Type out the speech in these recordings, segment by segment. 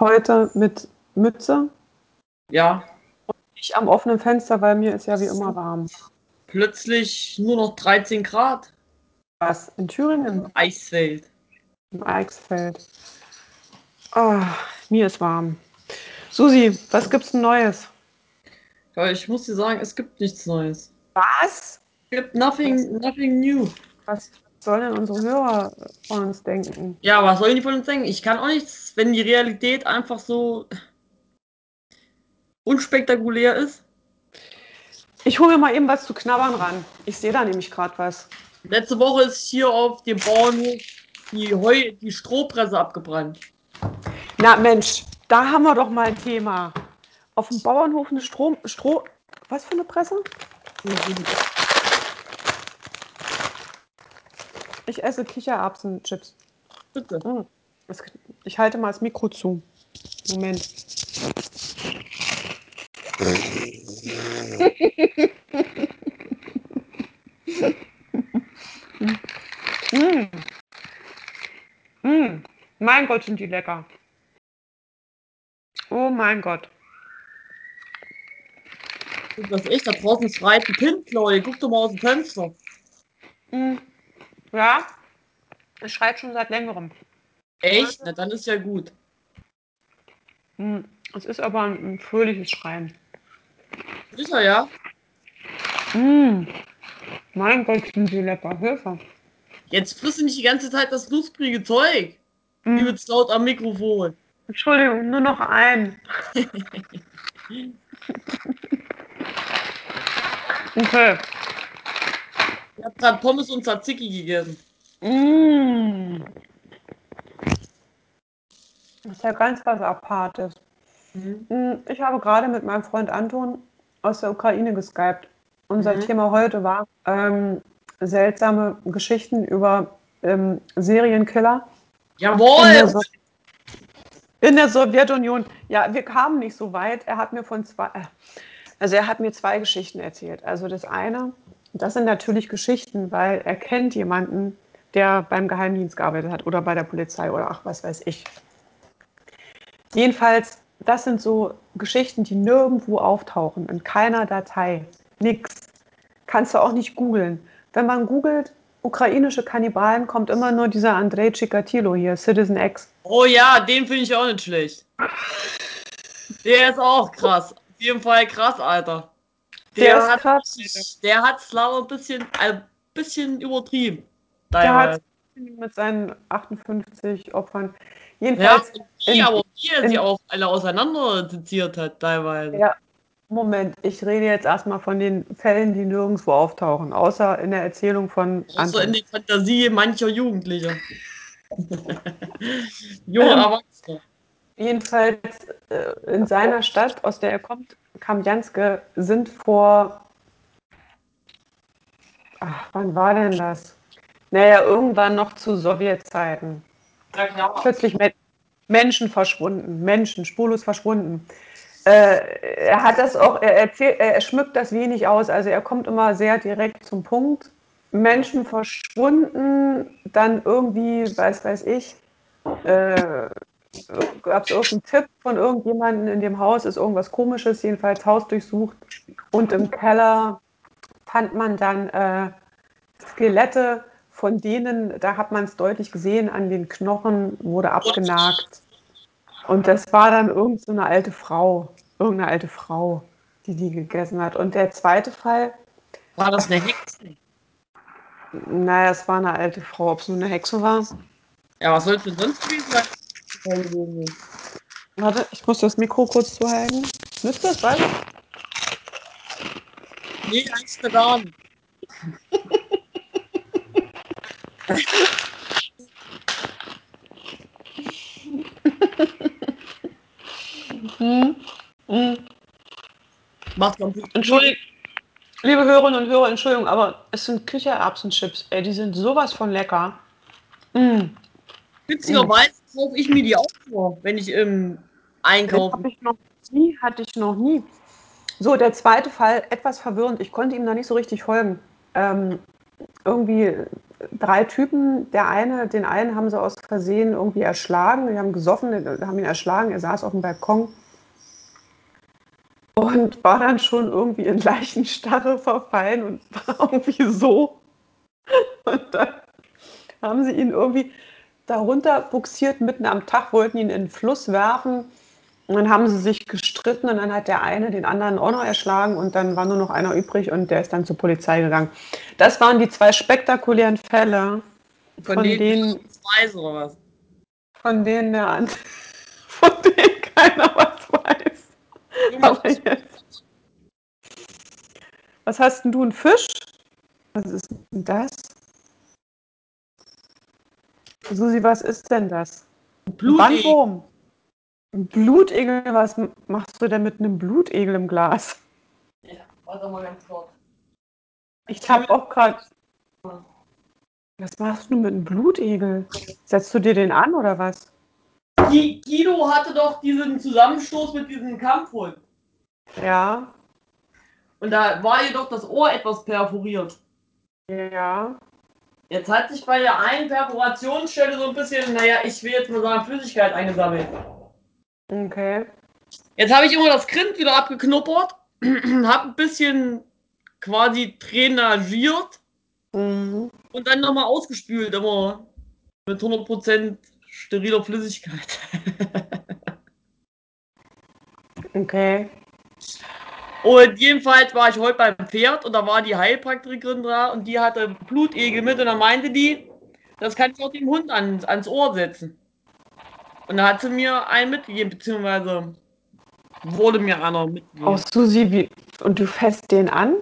heute mit Mütze. Ja. Ich am offenen Fenster, weil mir ist ja wie immer warm. Plötzlich nur noch 13 Grad. Was? In Thüringen? Eisfeld. Im Eichsfeld. Oh, mir ist warm. Susi, was gibt's denn Neues? Ja, ich muss dir sagen, es gibt nichts Neues. Was? Es gibt nothing, nothing new. Was sollen denn unsere Hörer von uns denken? Ja, was sollen die von uns denken? Ich kann auch nichts, wenn die Realität einfach so unspektakulär ist. Ich hole mir mal eben was zu knabbern ran. Ich sehe da nämlich gerade was. Letzte Woche ist hier auf dem Bauernhof die, Heu die Strohpresse abgebrannt. Na Mensch, da haben wir doch mal ein Thema. Auf dem Bauernhof eine Strom, Stroh. Was für eine Presse? Ich esse Kichererbsenchips. Bitte. Mm. Ich halte mal das Mikro zu. Moment. mm. Mm. Mein Gott, sind die lecker. Oh mein Gott. Das ist echt, da draußen schreit ein Kind, Chloe. Guck doch mal aus dem Fenster. Mm. Ja, es schreit schon seit längerem. Echt? Na, dann ist ja gut. Mm. Es ist aber ein, ein fröhliches Schreien. Sicher, ja? Mm. Mein Gott, sind die lecker. Hilfe. Jetzt frisst du nicht die ganze Zeit das knusprige Zeug. Mm. Übelst laut am Mikrofon. Entschuldigung, nur noch ein. okay. Ich hab grad Pommes und Tzatziki gegessen. Mm. Das ist ja ganz was Apartes. Mhm. Mm, Ich habe gerade mit meinem Freund Anton aus der Ukraine geskypt. Unser Mhm. Thema heute war ähm, seltsame Geschichten über ähm, Serienkiller in der, Jawohl! so in der Sowjetunion. Ja, wir kamen nicht so weit. Er hat mir von zwei, äh, also er hat mir zwei Geschichten erzählt. Also das eine, das sind natürlich Geschichten, weil er kennt jemanden, der beim Geheimdienst gearbeitet hat oder bei der Polizei oder ach, was weiß ich. Jedenfalls, das sind so Geschichten, die nirgendwo auftauchen, in keiner Datei. Nix. Kannst du auch nicht googeln. Wenn man googelt, ukrainische Kannibalen, kommt immer nur dieser Andrei Chikatilo hier, Citizen X. Oh ja, den finde ich auch nicht schlecht. Der ist auch krass. Auf jeden Fall krass, Alter. Der ist hat, krass. Der hat's leider ein bisschen, ein bisschen übertrieben. Der hat mit seinen 58 Opfern. Ja, Jedenfalls, und wie, in- aber wie er sie in- auch alle auseinander seziert hat, teilweise. ja, Moment, ich rede jetzt erstmal von den Fällen, die nirgendwo auftauchen, außer in der Erzählung von Außer in Anton. die Fantasie mancher Jugendlicher. Junge Ähm, Erwachsene. Jedenfalls äh, in seiner Stadt, aus der er kommt, Kamjanske, sind vor. Ach, wann war denn das? Naja, irgendwann noch zu Sowjetzeiten. Ja, klar. Plötzlich Me Menschen verschwunden, Menschen spurlos verschwunden. Äh, er hat das auch, er erzählt, er schmückt das wenig aus, also er kommt immer sehr direkt zum Punkt. Menschen verschwunden, dann irgendwie, weiß weiß ich, äh, gab es irgendeinen Tipp von irgendjemandem in dem Haus, ist irgendwas komisches, jedenfalls Haus durchsucht. Und im Keller fand man dann äh, Skelette, von denen, da hat man es deutlich gesehen, an den Knochen wurde abgenagt. Und das war dann irgend so eine alte Frau, irgendeine alte Frau, die die gegessen hat. Und der zweite Fall, War das eine Hexe? naja, es war eine alte Frau, ob es nur eine Hexe war. Ja, was soll es denn sonst gewesen sein? Warte, ich muss das Mikro kurz zuhalten. Nützt das was? Nee. Macht man gut. Entschuldigung, liebe Hörerinnen und Hörer, Entschuldigung, aber es sind Kichererbsenchips. Ey, die sind sowas von lecker. Mm. Witzigerweise kaufe ich mir die auch vor, wenn ich im Das Einkaufen. habe ich noch nie, hatte ich noch nie. So, der zweite Fall, etwas verwirrend. Ich konnte ihm da nicht so richtig folgen. Ähm, irgendwie drei Typen. Der eine, den einen haben sie aus Versehen irgendwie erschlagen. Die haben gesoffen, haben ihn erschlagen. Er saß auf dem Balkon und war dann schon irgendwie in Leichenstarre verfallen und war irgendwie so. Und dann haben sie ihn irgendwie darunter buxiert, mitten am Tag, wollten ihn in den Fluss werfen. Und dann haben sie sich gestritten und dann hat der eine den anderen auch noch erschlagen und dann war nur noch einer übrig und der ist dann zur Polizei gegangen. Das waren die zwei spektakulären Fälle, Von, von denen, weiß oder was? von denen der an, von denen keiner was weiß. Aber jetzt. Was hast denn du, ein Fisch? Was ist denn das? Susi, was ist denn das? Ein Blutegel. Bandwurm. Ein Blutegel, was machst du denn mit einem Blutegel im Glas? Ja, warte mal ganz kurz. Ich habe auch gerade. Was machst du mit einem Blutegel? Setzt du dir den an oder was? Guido hatte doch diesen Zusammenstoß mit diesem Kampfhund. Ja, Und da war ihr doch das Ohr etwas perforiert. ja. Jetzt hat sich bei der einen Perforationsstelle so ein bisschen, naja, ich will jetzt mal sagen, Flüssigkeit eingesammelt. Okay. Jetzt habe ich immer das Grind wieder abgeknuppert, habe ein bisschen quasi drainagiert Mhm. und dann nochmal ausgespült, immer mit 100% steriler Flüssigkeit. Okay. Und jedenfalls war ich heute beim Pferd und da war die Heilpraktikerin da und die hatte Blutegel mit und dann meinte die, das kann ich auch dem Hund ans, ans Ohr setzen. Und da hat sie mir einen mitgegeben, beziehungsweise wurde mir einer mitgegeben. Oh, Susi, wie. Und du fässt den an?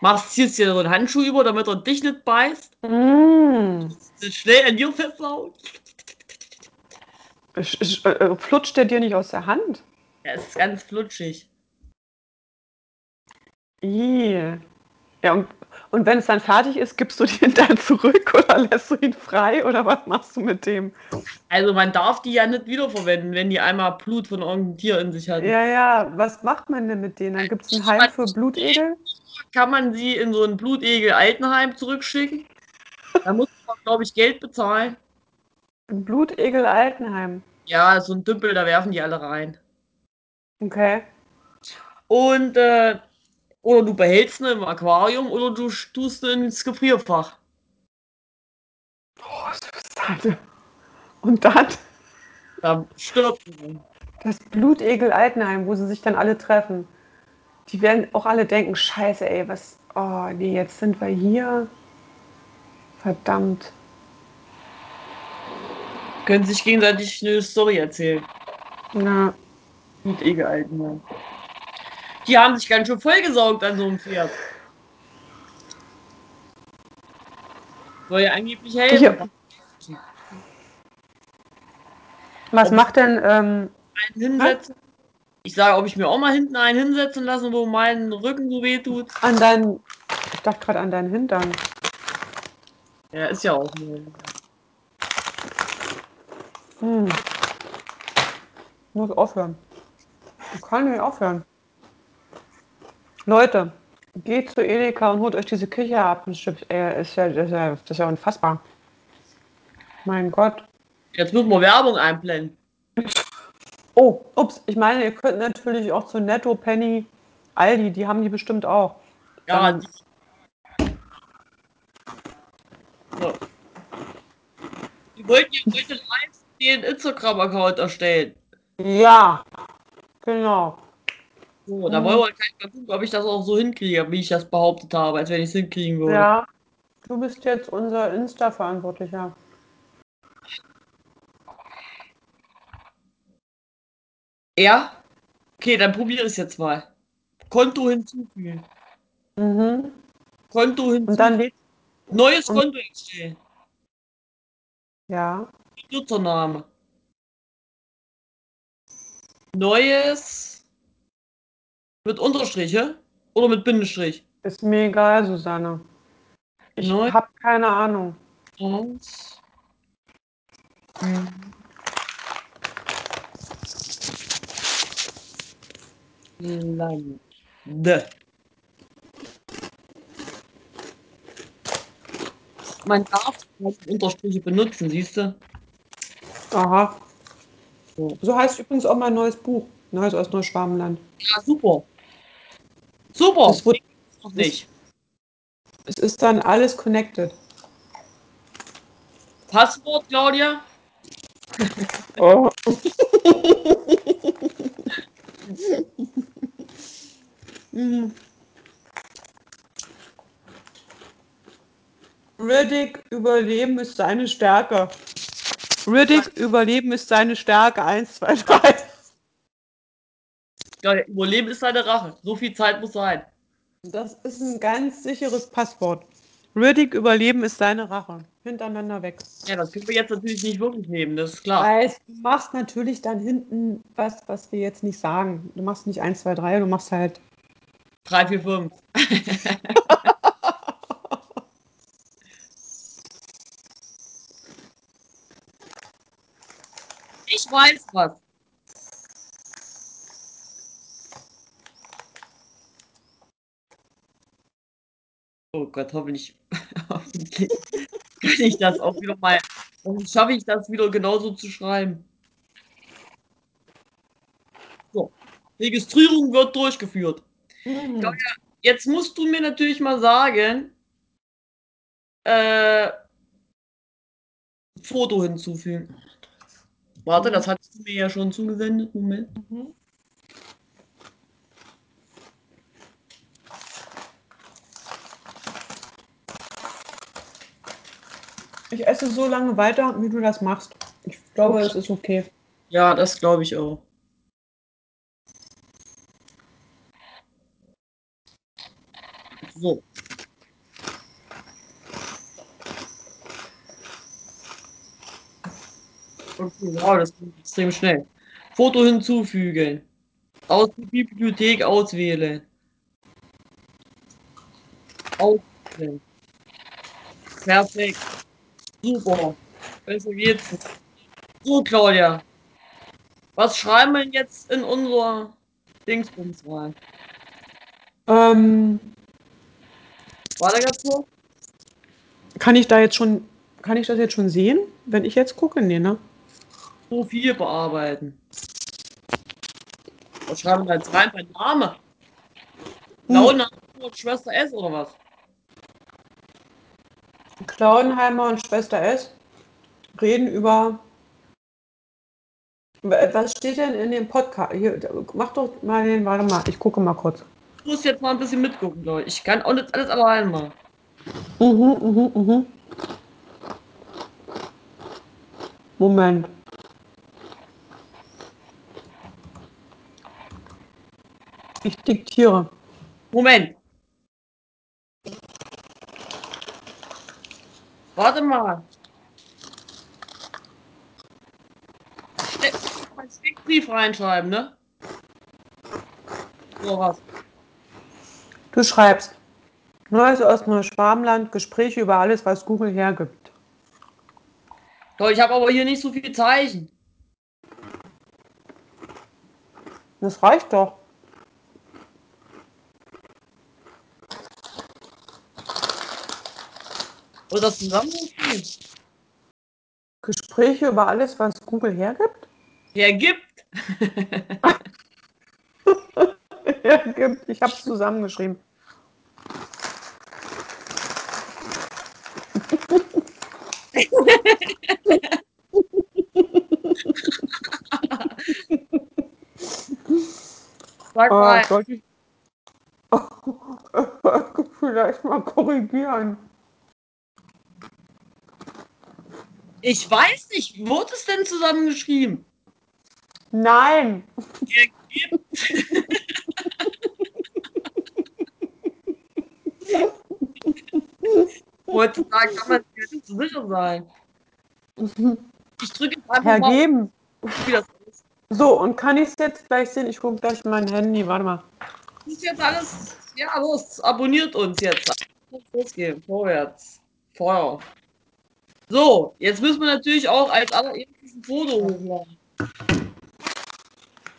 Machst ziehst dir so einen Handschuh über, damit er dich nicht beißt. Mm. Schnell an dir sch- äh, Flutscht der dir nicht aus der Hand? Ja, ist ganz flutschig. Ih. Ja, und, und wenn es dann fertig ist, gibst du den dann zurück oder lässt du ihn frei oder was machst du mit dem? Also man darf die ja nicht wiederverwenden, wenn die einmal Blut von irgendeinem Tier in sich hatten. Ja, ja, was macht man denn mit denen? Dann gibt es ein Heim für Blutegel? Kann man sie in so ein Blutegel Altenheim zurückschicken? Da muss man, glaube ich, Geld bezahlen. Ein Blutegel Altenheim. Ja, so ein Dümpel, da werfen die alle rein. Okay. Und, äh, oder du behältst ihn im Aquarium oder du tust ihn ins Gefrierfach. Oh, Susanne. Und dann Da stirbt man. das Blutegel Altenheim, wo sie sich dann alle treffen. Die werden auch alle denken, scheiße, ey, was, oh nee, jetzt sind wir hier. Verdammt. Können sich gegenseitig eine Story erzählen. Na, Gut, gehalten, ja. Die haben sich ganz schön vollgesaugt an so einem Pferd. Soll ja angeblich helfen. Hier. was Ob- macht denn, ähm, Einen hinsetzen. Ich sage, ob ich mir auch mal hinten einen hinsetzen lassen, wo mein Rücken so weh tut. an deinen, ich dachte gerade an deinen Hintern. Ja, ist ja auch nur. Hm. Muss aufhören. Ich kann nicht aufhören. Leute, geht zu Edeka und holt euch diese Kichererbsenchips. Ey, ist ja, das, ist ja, das ist ja unfassbar. Mein Gott. Jetzt müssen wir Werbung einblenden. Oh, ups, ich meine, ihr könnt natürlich auch zu Netto, Penny, Aldi, die haben die bestimmt auch. Ja, Dann- die. So. Die wollten ja heute live den Instagram-Account erstellen. Ja, genau. So, da Mhm. wollen wir gleich mal gucken, ob ich das auch so hinkriege, wie ich das behauptet habe, als wenn ich es hinkriegen würde. Ja, du bist jetzt unser Insta-Verantwortlicher. Ja? Okay, dann probiere ich es jetzt mal. Konto hinzufügen. Mhm. Konto hinzufügen. Und dann Neues Konto erstellen. ja, Nutzername. Neues. Mit Unterstriche? Oder mit Bindestrich? ist mir egal, Susanne. Ich Neu- habe keine Ahnung. Und. Lande. man darf Unterstriche benutzen, siehst du? Aha. So. So heißt übrigens auch mein neues Buch. Neues aus Neuschwabenland. Ja, super. Super. Das wird, Noch nicht. es ist dann alles connected. Passwort, Claudia? Oh. Mhm. Riddick, Überleben ist seine Stärke. Riddick, Überleben ist seine Stärke. Eins, zwei, drei. Ja, Überleben ist seine Rache. So viel Zeit muss sein. Das ist ein ganz sicheres Passwort. Riddick, Überleben ist seine Rache. Hintereinander weg. Ja, das können wir jetzt natürlich nicht wirklich nehmen, das ist klar. Heißt, du machst natürlich dann hinten was, was wir jetzt nicht sagen. Du machst nicht 1, 2, 3, du machst halt. 3, 4, 5. ich weiß was. Gott, hoffentlich, hoffentlich kann ich das auch wieder mal. Schaffe ich das wieder genauso zu schreiben. So. Registrierung wird durchgeführt. Mhm. Claudia, jetzt musst du mir natürlich mal sagen, äh, Foto hinzufügen. Warte, das hattest du mir ja schon zugesendet. Moment. Mhm. Ich esse so lange weiter, wie du das machst. Ich glaube, Okay. es ist okay. Ja, das glaube ich auch. So. Okay, wow, das geht extrem schnell. Foto hinzufügen. Aus der Bibliothek auswählen. Auswählen. Perfekt. Super. Besser geht's. So, Claudia. Was schreiben wir denn jetzt in unserer Dingsbums rein? Ähm, Warte ganz kurz. kann ich da jetzt schon, kann ich das jetzt schon sehen, wenn ich jetzt gucke? Nee, ne? Profil bearbeiten. Was schreiben wir da jetzt rein? Mein Name. Laune Schwester S oder was? Klauenheimer und Schwester S reden über. Was steht denn in dem Podcast? Hier, mach doch mal den, warte mal, ich gucke mal kurz. Ich muss jetzt mal ein bisschen mitgucken, Leute. Ich kann auch nicht alles allein machen. Mhm, mhm, mhm. Moment. Ich diktiere. Moment. Warte mal. Steck- Steckbrief reinschreiben, ne? So was. Du schreibst. Neues aus Neuschwabenland, Gespräche über alles, was Google hergibt. Toll, ich habe aber hier nicht so viele Zeichen. Das reicht doch. Oder das zusammenspielen. Gespräche über alles, was Google hergibt? Hergibt. hergibt. Ich habe es zusammengeschrieben. Sag mal. sollte ich vielleicht mal korrigieren? Ich weiß nicht, wurde es denn zusammengeschrieben? Nein. Heutzutage kann man sich nicht so sicher sein. Ich drücke jetzt einfach mal, Hergeben. ist. So, und kann ich es jetzt gleich sehen? Ich gucke gleich mein Handy. Warte mal. Das ist jetzt alles. Ja, los, abonniert uns jetzt. Losgehen, vorwärts. Feuer. So, jetzt müssen wir natürlich auch als allererstes ein Foto hochladen.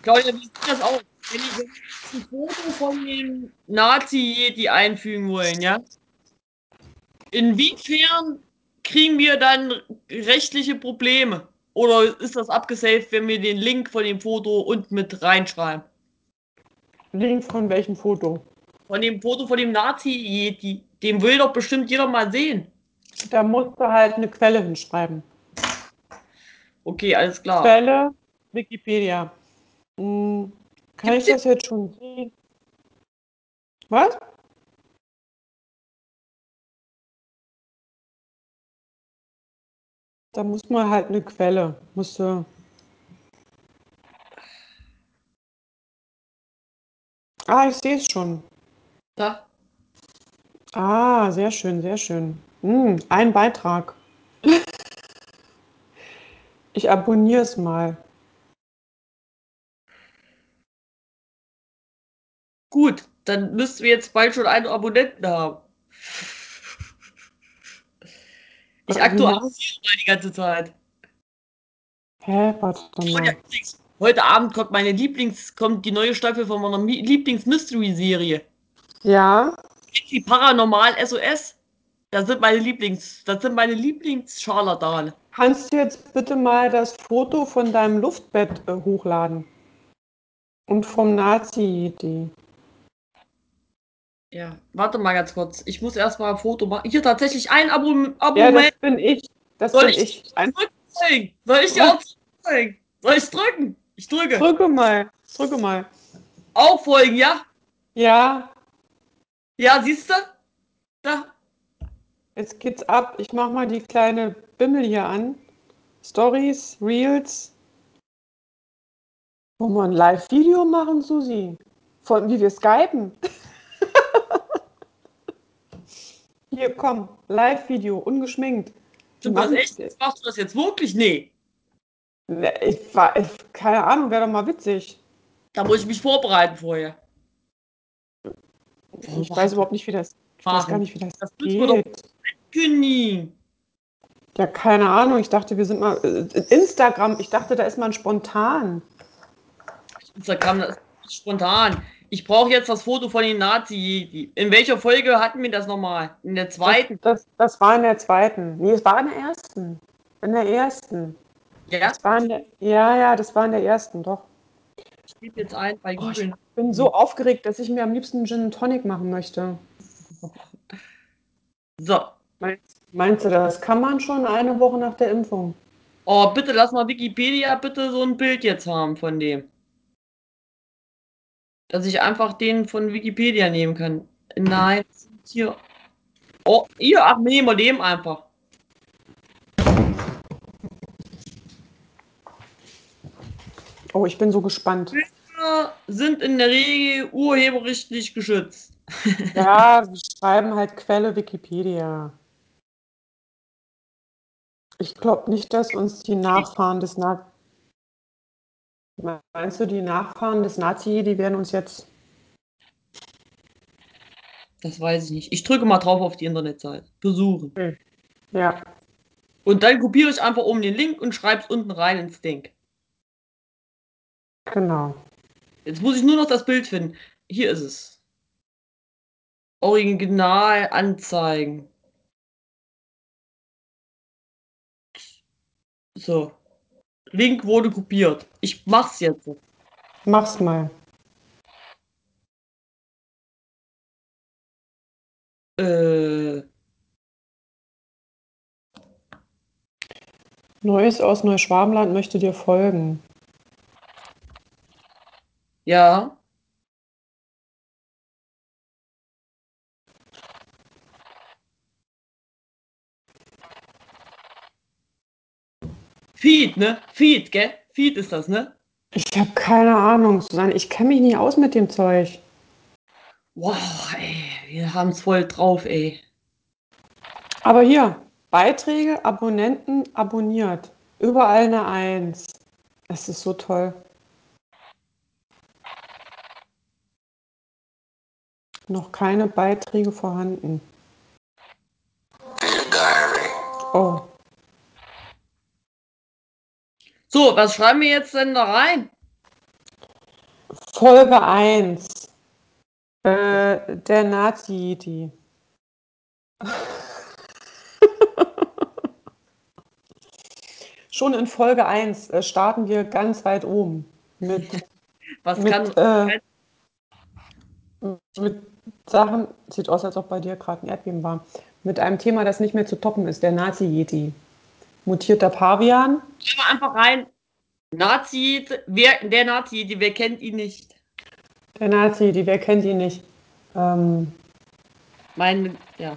Claudia, wie sieht das aus? Wenn ich jetzt ein Foto von dem Nazi-Yeti einfügen wollen, ja? Inwiefern kriegen wir dann rechtliche Probleme? Oder ist das abgesaved, wenn wir den Link von dem Foto unten mit reinschreiben? Link von welchem Foto? Von dem Foto von dem Nazi-Yeti. Den will doch bestimmt jeder mal sehen. Da musst du halt eine Quelle hinschreiben. Okay, alles klar. Quelle Wikipedia. Hm, kann Gibt's ich das jetzt schon sehen? Was? Da muss man halt eine Quelle. Musst du. Ah, ich sehe es schon. Da. Ah, sehr schön, sehr schön. Hm, ein Beitrag. Ich abonniere es mal. Gut, dann müssten wir jetzt bald schon einen Abonnenten haben. Ich aktualisiere mal die ganze Zeit. Hä, warte mal. heute Abend kommt meine Lieblings, kommt die neue Staffel von meiner Mi- Lieblings-Mystery-Serie. Ja, Die Paranormal SOS. Das sind meine Lieblings, das sind meine Lieblings-Scharlatane. kannst du jetzt bitte mal das Foto von deinem Luftbett äh, hochladen? Und vom Nazi-Yeti. Ja, warte mal ganz kurz. Ich muss erstmal ein Foto machen. Hier tatsächlich ein Abo, Abo Ja, das bin ich. Das Soll bin ich- ich. Ein, Zurückzeigen. Soll ich dir auch zeigen? Soll ich drücken? Ich drücke. drücke mal. Drücke mal. Auffolgen, ja? Ja, Ja, siehst du? Da. Jetzt geht's ab. Ich mach mal die kleine Bimmel hier an. Stories, Reels. Wollen wir ein Live-Video machen, Susi? Von wie wir skypen? Hier, komm, Live-Video, ungeschminkt. Das Machen- echt? Machst du das jetzt wirklich? Nee. Ne, Ich war, ich, keine Ahnung, wäre doch mal witzig. Da muss ich mich vorbereiten vorher. Ich weiß überhaupt nicht, wie das. Ich weiß gar nicht, wie das, Das geht. Günni. Ja, keine Ahnung. Ich dachte, wir sind mal. äh, Instagram, ich dachte, da ist man spontan. Instagram, das ist spontan. Ich brauche jetzt das Foto von den Nazi. In welcher Folge hatten wir das nochmal? In der zweiten? Das, das, das war in der zweiten. Nee, es war in der ersten. In der ersten. Ja, Das war in der, ja, ja, das war in der ersten, doch. ich gebe jetzt ein bei Oh, ich Google. bin so aufgeregt, dass ich mir am liebsten Gin and Tonic machen möchte. So. Meinst, meinst du, das kann man schon eine Woche nach der Impfung? Oh, bitte lass mal Wikipedia bitte so ein Bild jetzt haben von dem. Dass ich einfach den von Wikipedia nehmen kann. Nein, hier. Oh, hier, ach, nehmen wir dem einfach. Oh, ich bin so gespannt. Bilder sind in der Regel urheberrechtlich geschützt. Ja, wir schreiben halt Quelle Wikipedia. Ich glaube nicht, dass uns die Nachfahren des Na Meinst du, die Nachfahren des Nazi, die werden uns jetzt. Das weiß ich nicht. Ich drücke mal drauf auf die Internetseite. Besuchen. Ja, Und dann kopiere ich einfach oben den Link und schreibe es unten rein ins Ding. genau. Jetzt muss ich nur noch das Bild finden. Hier ist es. Original anzeigen. So. Link wurde kopiert. Ich mach's jetzt. Mach's mal. Äh, Neues aus Neuschwabenland möchte dir folgen. ja. Feed, ne? Feed, gell? Feed ist das, ne? Ich habe keine Ahnung, Susanne. Ich kenne mich nie aus mit dem Zeug. Wow, ey, wir haben's voll drauf, ey. Aber hier, Beiträge, Abonnenten, abonniert. Überall eine Eins. Das ist so toll. Noch keine Beiträge vorhanden. Oh, So, was schreiben wir jetzt denn da rein? Folge 1. Äh, der Nazi-Yeti. schon in Folge 1 äh, starten wir ganz weit oben mit, Was mit, kann äh, mit Sachen, sieht aus, als ob bei dir gerade ein Erdbeben war, mit einem Thema, das nicht mehr zu toppen ist, der Nazi-Yeti. Mutierter Pavian. Wir einfach rein. Nazi, wer, der Nazi, die, wer kennt ihn nicht? Der Nazi, wer kennt ihn nicht? Ähm, Mein, ja.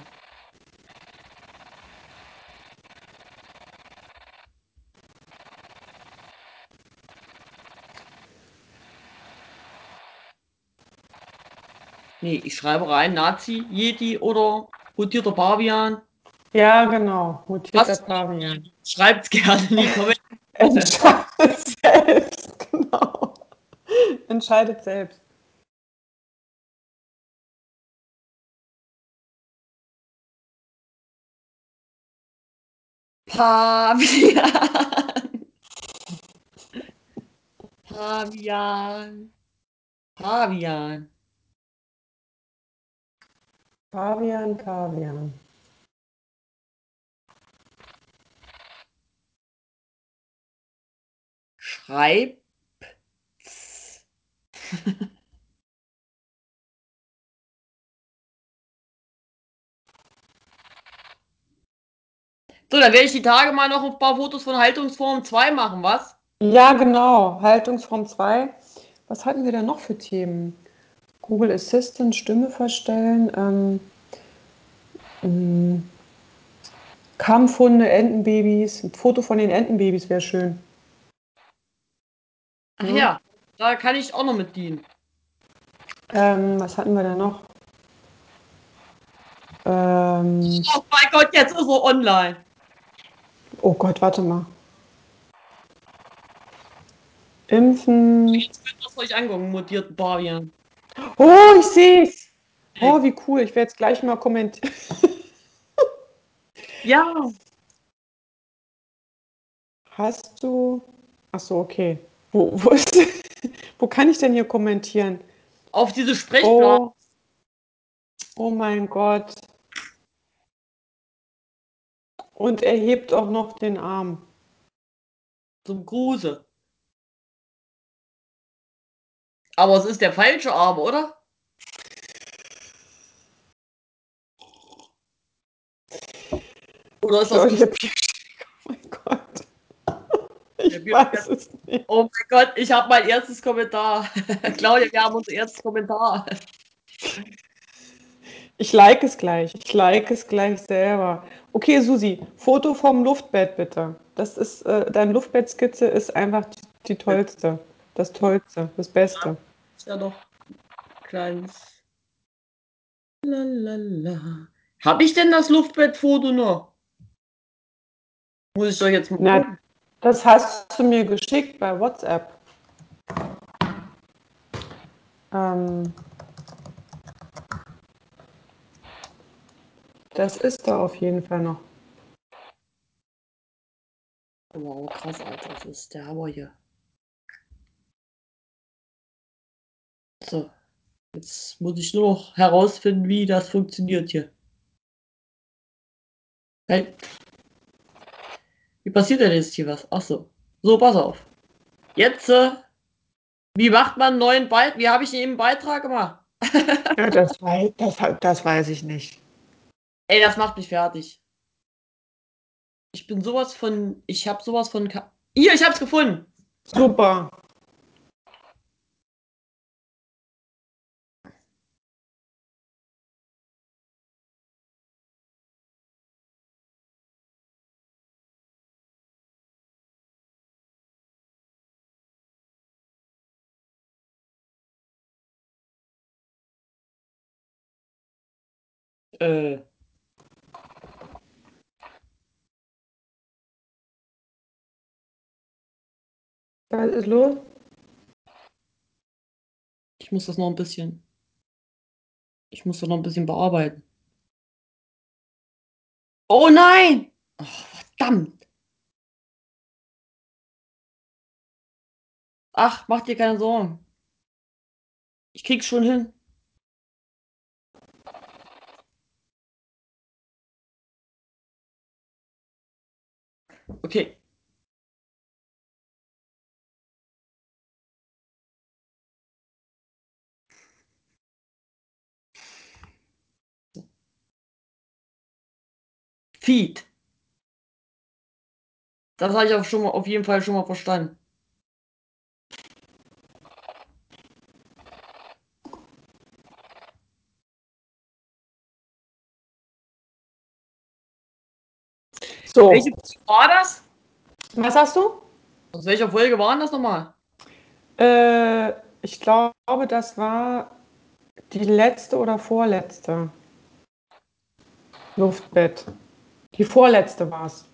Nee, ich schreibe rein, Nazi, Yeti oder mutierter Pavian. Ja, genau, mutierter Was? Pavian. Schreibt's gerne in die Kommentare. Entscheidet selbst, genau. Entscheidet selbst. Pavian. Pavian. Pavian. Pavian, Pavian. Schreibt's. So, dann werde ich die Tage mal noch ein paar Fotos von Haltungsform 2 machen, was? Ja, genau. Haltungsform 2. Was hatten wir denn noch für Themen? Google Assistant, Stimme verstellen, ähm, mh, Kampfhunde, Entenbabys. Ein Foto von den Entenbabys wäre schön. Ach Ja. ja, da kann ich auch noch mit dienen. Ähm, was hatten wir denn noch? Ähm, Oh mein Gott, jetzt ist er online. oh Gott, warte mal. Impfen. Jetzt wird das euch angucken, mutierten Pavian. Oh, ich sehe es. Oh, wie cool. Ich werde jetzt gleich mal kommentieren. Ja, Hast du. Ach so, okay. Wo, wo, ist, wo kann ich denn hier kommentieren? auf diese Sprechblase. Oh, oh mein Gott. Und er hebt auch noch den Arm. zum Gruße. Aber es ist der falsche Arm, oder? Oder ist das dir Bierschläger. Oh mein Gott. Ich weiß es nicht. Oh mein Gott, ich habe mein erstes Kommentar. Claudia, wir haben unser erstes Kommentar. Ich like es gleich. Ich like es gleich selber. Okay, Susi, Foto vom Luftbett bitte. Das ist, äh, deine Luftbettskizze ist einfach die, die tollste. Das tollste, das Beste. Ist ja ein kleines. Lalala. Habe ich denn das Luftbettfoto noch? Muss ich doch jetzt mal Na, gucken. Das hast du mir geschickt bei WhatsApp. Ähm, das ist da auf jeden Fall noch. Wow, krass, Alter. Das ist der Hammer hier. So. Jetzt muss ich nur noch herausfinden, wie das funktioniert hier. Hey. Wie passiert denn jetzt hier was? Ach so. So, pass auf. Jetzt, äh, wie macht man einen neuen Beitrag? Wie habe ich eben einen Beitrag gemacht? Ja, das, weiß, das, das weiß ich nicht. Ey, das macht mich fertig. Ich bin sowas von. Ich habe sowas von. Hier, ich hab's gefunden. Super. Äh. Was ist los? Ich muss das noch ein bisschen. Ich muss das noch ein bisschen bearbeiten. Oh nein! Oh, verdammt! Ach, mach dir keine Sorgen. Ich krieg's schon hin. Okay, Feed. Das habe ich auch schon mal auf jeden Fall schon mal verstanden. So, Welche war das? was hast du? Aus welcher Folge waren das nochmal? Äh, ich glaube, das war die letzte oder vorletzte. Luftbett. Die vorletzte war es.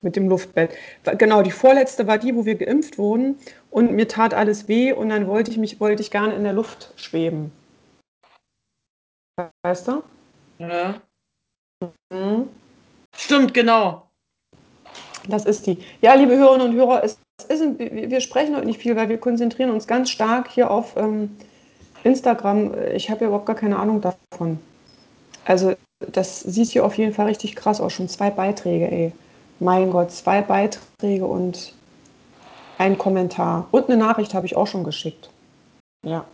Mit dem Luftbett. Genau, die vorletzte war die, wo wir geimpft wurden und mir tat alles weh und dann wollte ich mich, wollte ich gerne in der Luft schweben. Weißt du? Ja. Mhm. Stimmt, genau. Das ist die. Ja, liebe Hörerinnen und Hörer, es ist, ein- wir sprechen heute nicht viel, weil wir konzentrieren uns ganz stark hier auf ähm, Instagram. Ich habe ja überhaupt gar keine Ahnung davon. Also, das sieht hier auf jeden Fall richtig krass aus. Schon zwei Beiträge, ey. Mein Gott, zwei Beiträge und ein Kommentar. Und eine Nachricht habe ich auch schon geschickt. Ja.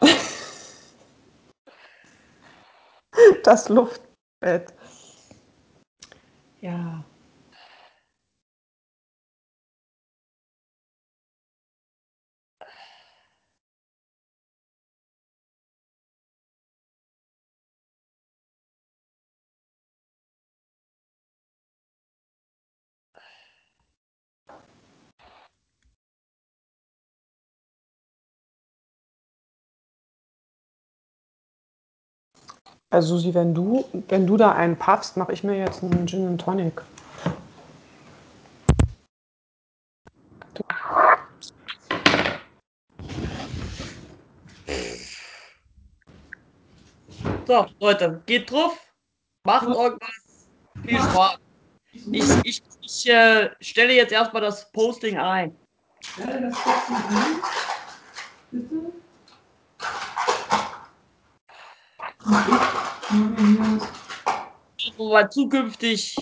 Das Luftbett. Ja. Also Susi, wenn du, wenn du da einen paffst, mache ich mir jetzt einen Gin and Tonic. So, Leute, geht drauf. Macht irgendwas. Viel Spaß. Ich, ich, ich äh, stelle jetzt erstmal das Posting ein. Wo wir zukünftig.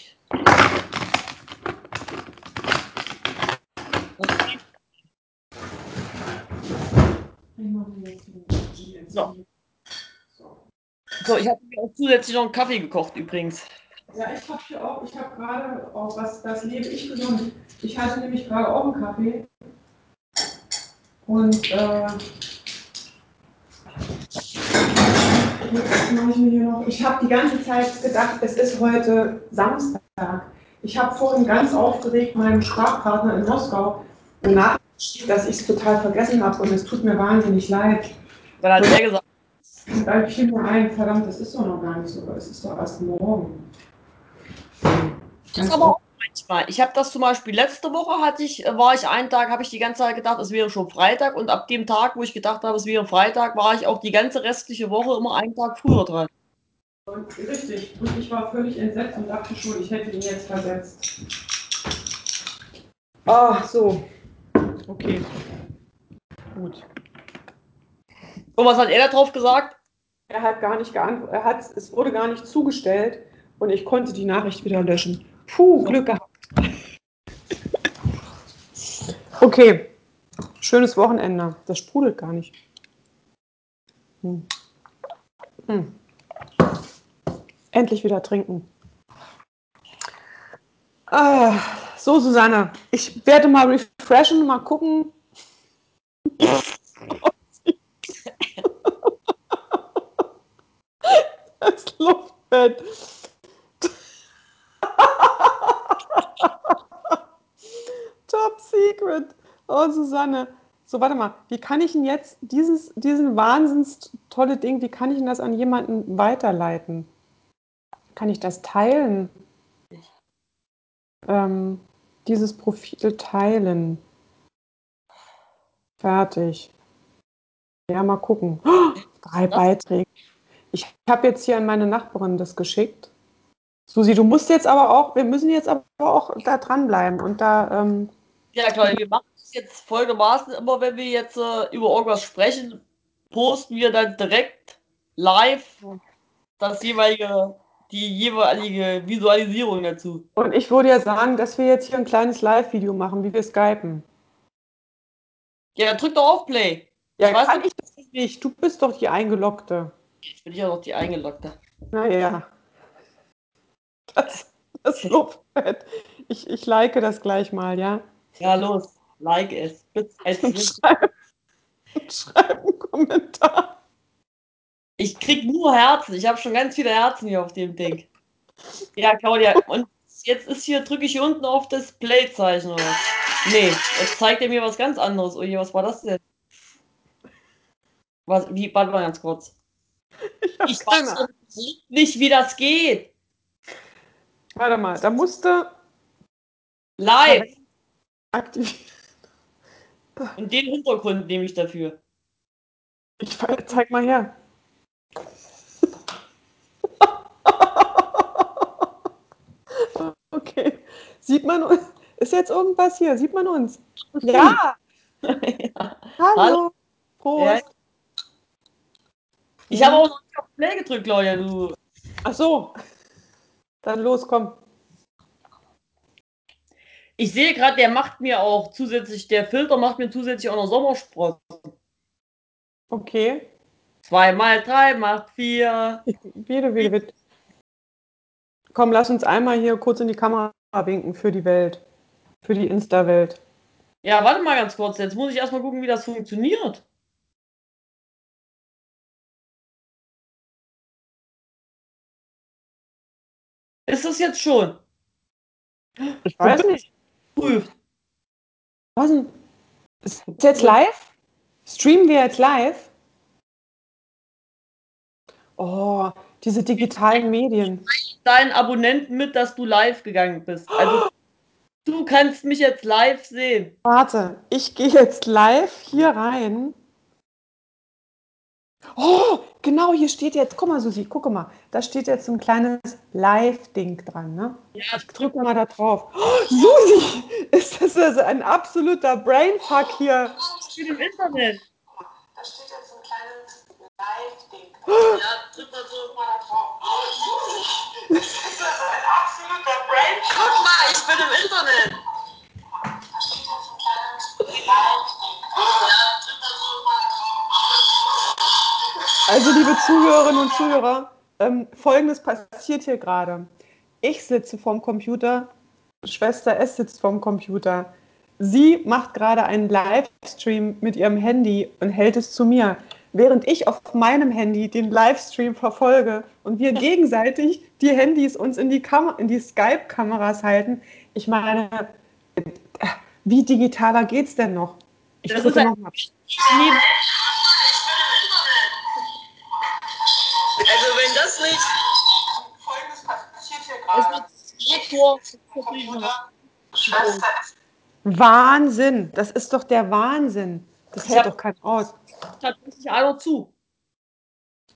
So. So, ich habe mir auch zusätzlich noch einen Kaffee gekocht übrigens. Ja, ich habe hier auch, ich habe gerade auch was, das lebe ich gesund. Ich hatte nämlich gerade auch einen Kaffee. Und äh, jetzt mache ich mir hier noch. Ich habe die ganze Zeit gedacht, es ist heute Samstag. Ich habe vorhin ganz aufgeregt meinem Sprachpartner in Moskau eine Nachricht dass ich es total vergessen habe und es tut mir wahnsinnig leid. Dann hat er gesagt, Da fiel mir ein, verdammt, das ist doch noch gar nicht so, es ist doch erst morgen. das ist aber auch manchmal. Ich habe das zum Beispiel letzte Woche hatte ich, äh, war ich einen Tag, habe ich die ganze Zeit gedacht, es wäre schon Freitag und ab dem Tag, wo ich gedacht habe, es wäre Freitag, war ich auch die ganze restliche Woche immer einen Tag früher dran. Und richtig. Und ich war völlig entsetzt und dachte schon, ich hätte ihn jetzt versetzt. Ah, so. Okay. Gut. Und was hat er da drauf gesagt? Er hat gar nicht geantwortet. Er hat, es wurde gar nicht zugestellt und ich konnte die Nachricht wieder löschen. Puh, Glück gehabt. Okay. Schönes Wochenende. Das sprudelt gar nicht. Hm. Hm. Endlich wieder trinken. Ah, so, Susanne, ich werde mal refreshen, mal gucken. Das Luftbett. Secret. Oh, Susanne. So, warte mal. Wie kann ich denn jetzt dieses, diesen wahnsinns tolle Ding, wie kann ich denn das an jemanden weiterleiten? Kann ich das teilen? Ähm, dieses Profil teilen. Fertig. Ja, mal gucken. Oh, drei? Beiträge. Ich habe jetzt hier an meine Nachbarin das geschickt. Susi, du musst jetzt aber auch, wir müssen jetzt aber auch da dranbleiben und da, ähm, Ja, klar, wir machen das jetzt folgendermaßen immer, wenn wir jetzt äh, über irgendwas sprechen, posten wir dann direkt live das jeweilige, die jeweilige Visualisierung dazu. und ich würde ja sagen, dass wir jetzt hier ein kleines Live-Video machen, wie wir skypen. Ja, dann drück doch auf Play. Ja, Ich weiß kann nicht- ich das nicht. Du bist doch die Eingeloggte. Ich bin ja noch die Eingeloggte. Naja. Das, das Lobfett. Ich, ich like das gleich mal, ja? Ja, los, like es. Und ist- schreib, und schreib einen Kommentar. Ich krieg nur Herzen. Ich habe schon ganz viele Herzen hier auf dem Ding. Ja, Claudia, und jetzt ist hier, drücke ich hier unten auf das Play-Zeichen, oder? was? Nee, jetzt zeigt er mir was ganz anderes. Ui, was war das denn? Was, wie, warte mal ganz kurz. Ich Ich weiß nicht, wie das geht. Warte mal, da musste Live. Aktivieren. Und den Hintergrund nehme ich dafür. Ich zeig mal her. Okay. Sieht man uns? Ist jetzt irgendwas hier? Sieht man uns? Ja. ja. Hallo. Hallo. Prost. Ich habe auch noch nicht auf Play gedrückt, Claudia, du. Ach so. Dann los, komm. Ich sehe gerade, der macht mir auch zusätzlich, der Filter macht mir zusätzlich auch noch Sommersprossen. Okay. Zwei mal drei macht vier. Wieder, wieder, wieder. Komm, lass uns einmal hier kurz in die Kamera winken für die Welt. Für die Insta-Welt. Ja, warte mal ganz kurz. Jetzt muss ich erstmal gucken, wie das funktioniert. Ist das jetzt schon? Ich weiß nicht. Prüft. Was denn? Ist jetzt live? Streamen wir jetzt live? Oh, diese digitalen Medien. Deinen Abonnenten mit, dass du live gegangen bist. Also, du kannst mich jetzt live sehen. Warte, ich gehe jetzt live hier rein. Oh, genau, hier steht jetzt, guck mal, Susi, guck mal, da steht jetzt so ein kleines Live-Ding dran, ne? Ja, Ich drücke mal da drauf. Oh, Susi, ist das also ein absoluter Brainfuck hier? ich bin im Internet. Da steht jetzt so ein kleines Live-Ding Ja, drück mal so. da drauf. Oh, Susi, ist das also ein absoluter Brainfuck? Guck mal, ich bin im Internet. Da steht jetzt so ein kleines Live-Ding. Ja, Also, liebe Zuhörerinnen und Zuhörer, ähm, Folgendes passiert hier gerade. Ich sitze vorm Computer, Schwester S sitzt vorm Computer. Sie macht gerade einen Livestream mit ihrem Handy und hält es zu mir, während ich auf meinem Handy den Livestream verfolge und wir gegenseitig die Handys uns in die, Kam in die Skype-Kameras halten. Ich meine, wie digitaler geht's denn noch? Ich Das drücke ist das nicht. Folgendes passiert hier Es wird Rektor. Wahnsinn! Das ist doch der Wahnsinn. Das Ich hält hab- doch keiner aus. tatsächlich einer zu.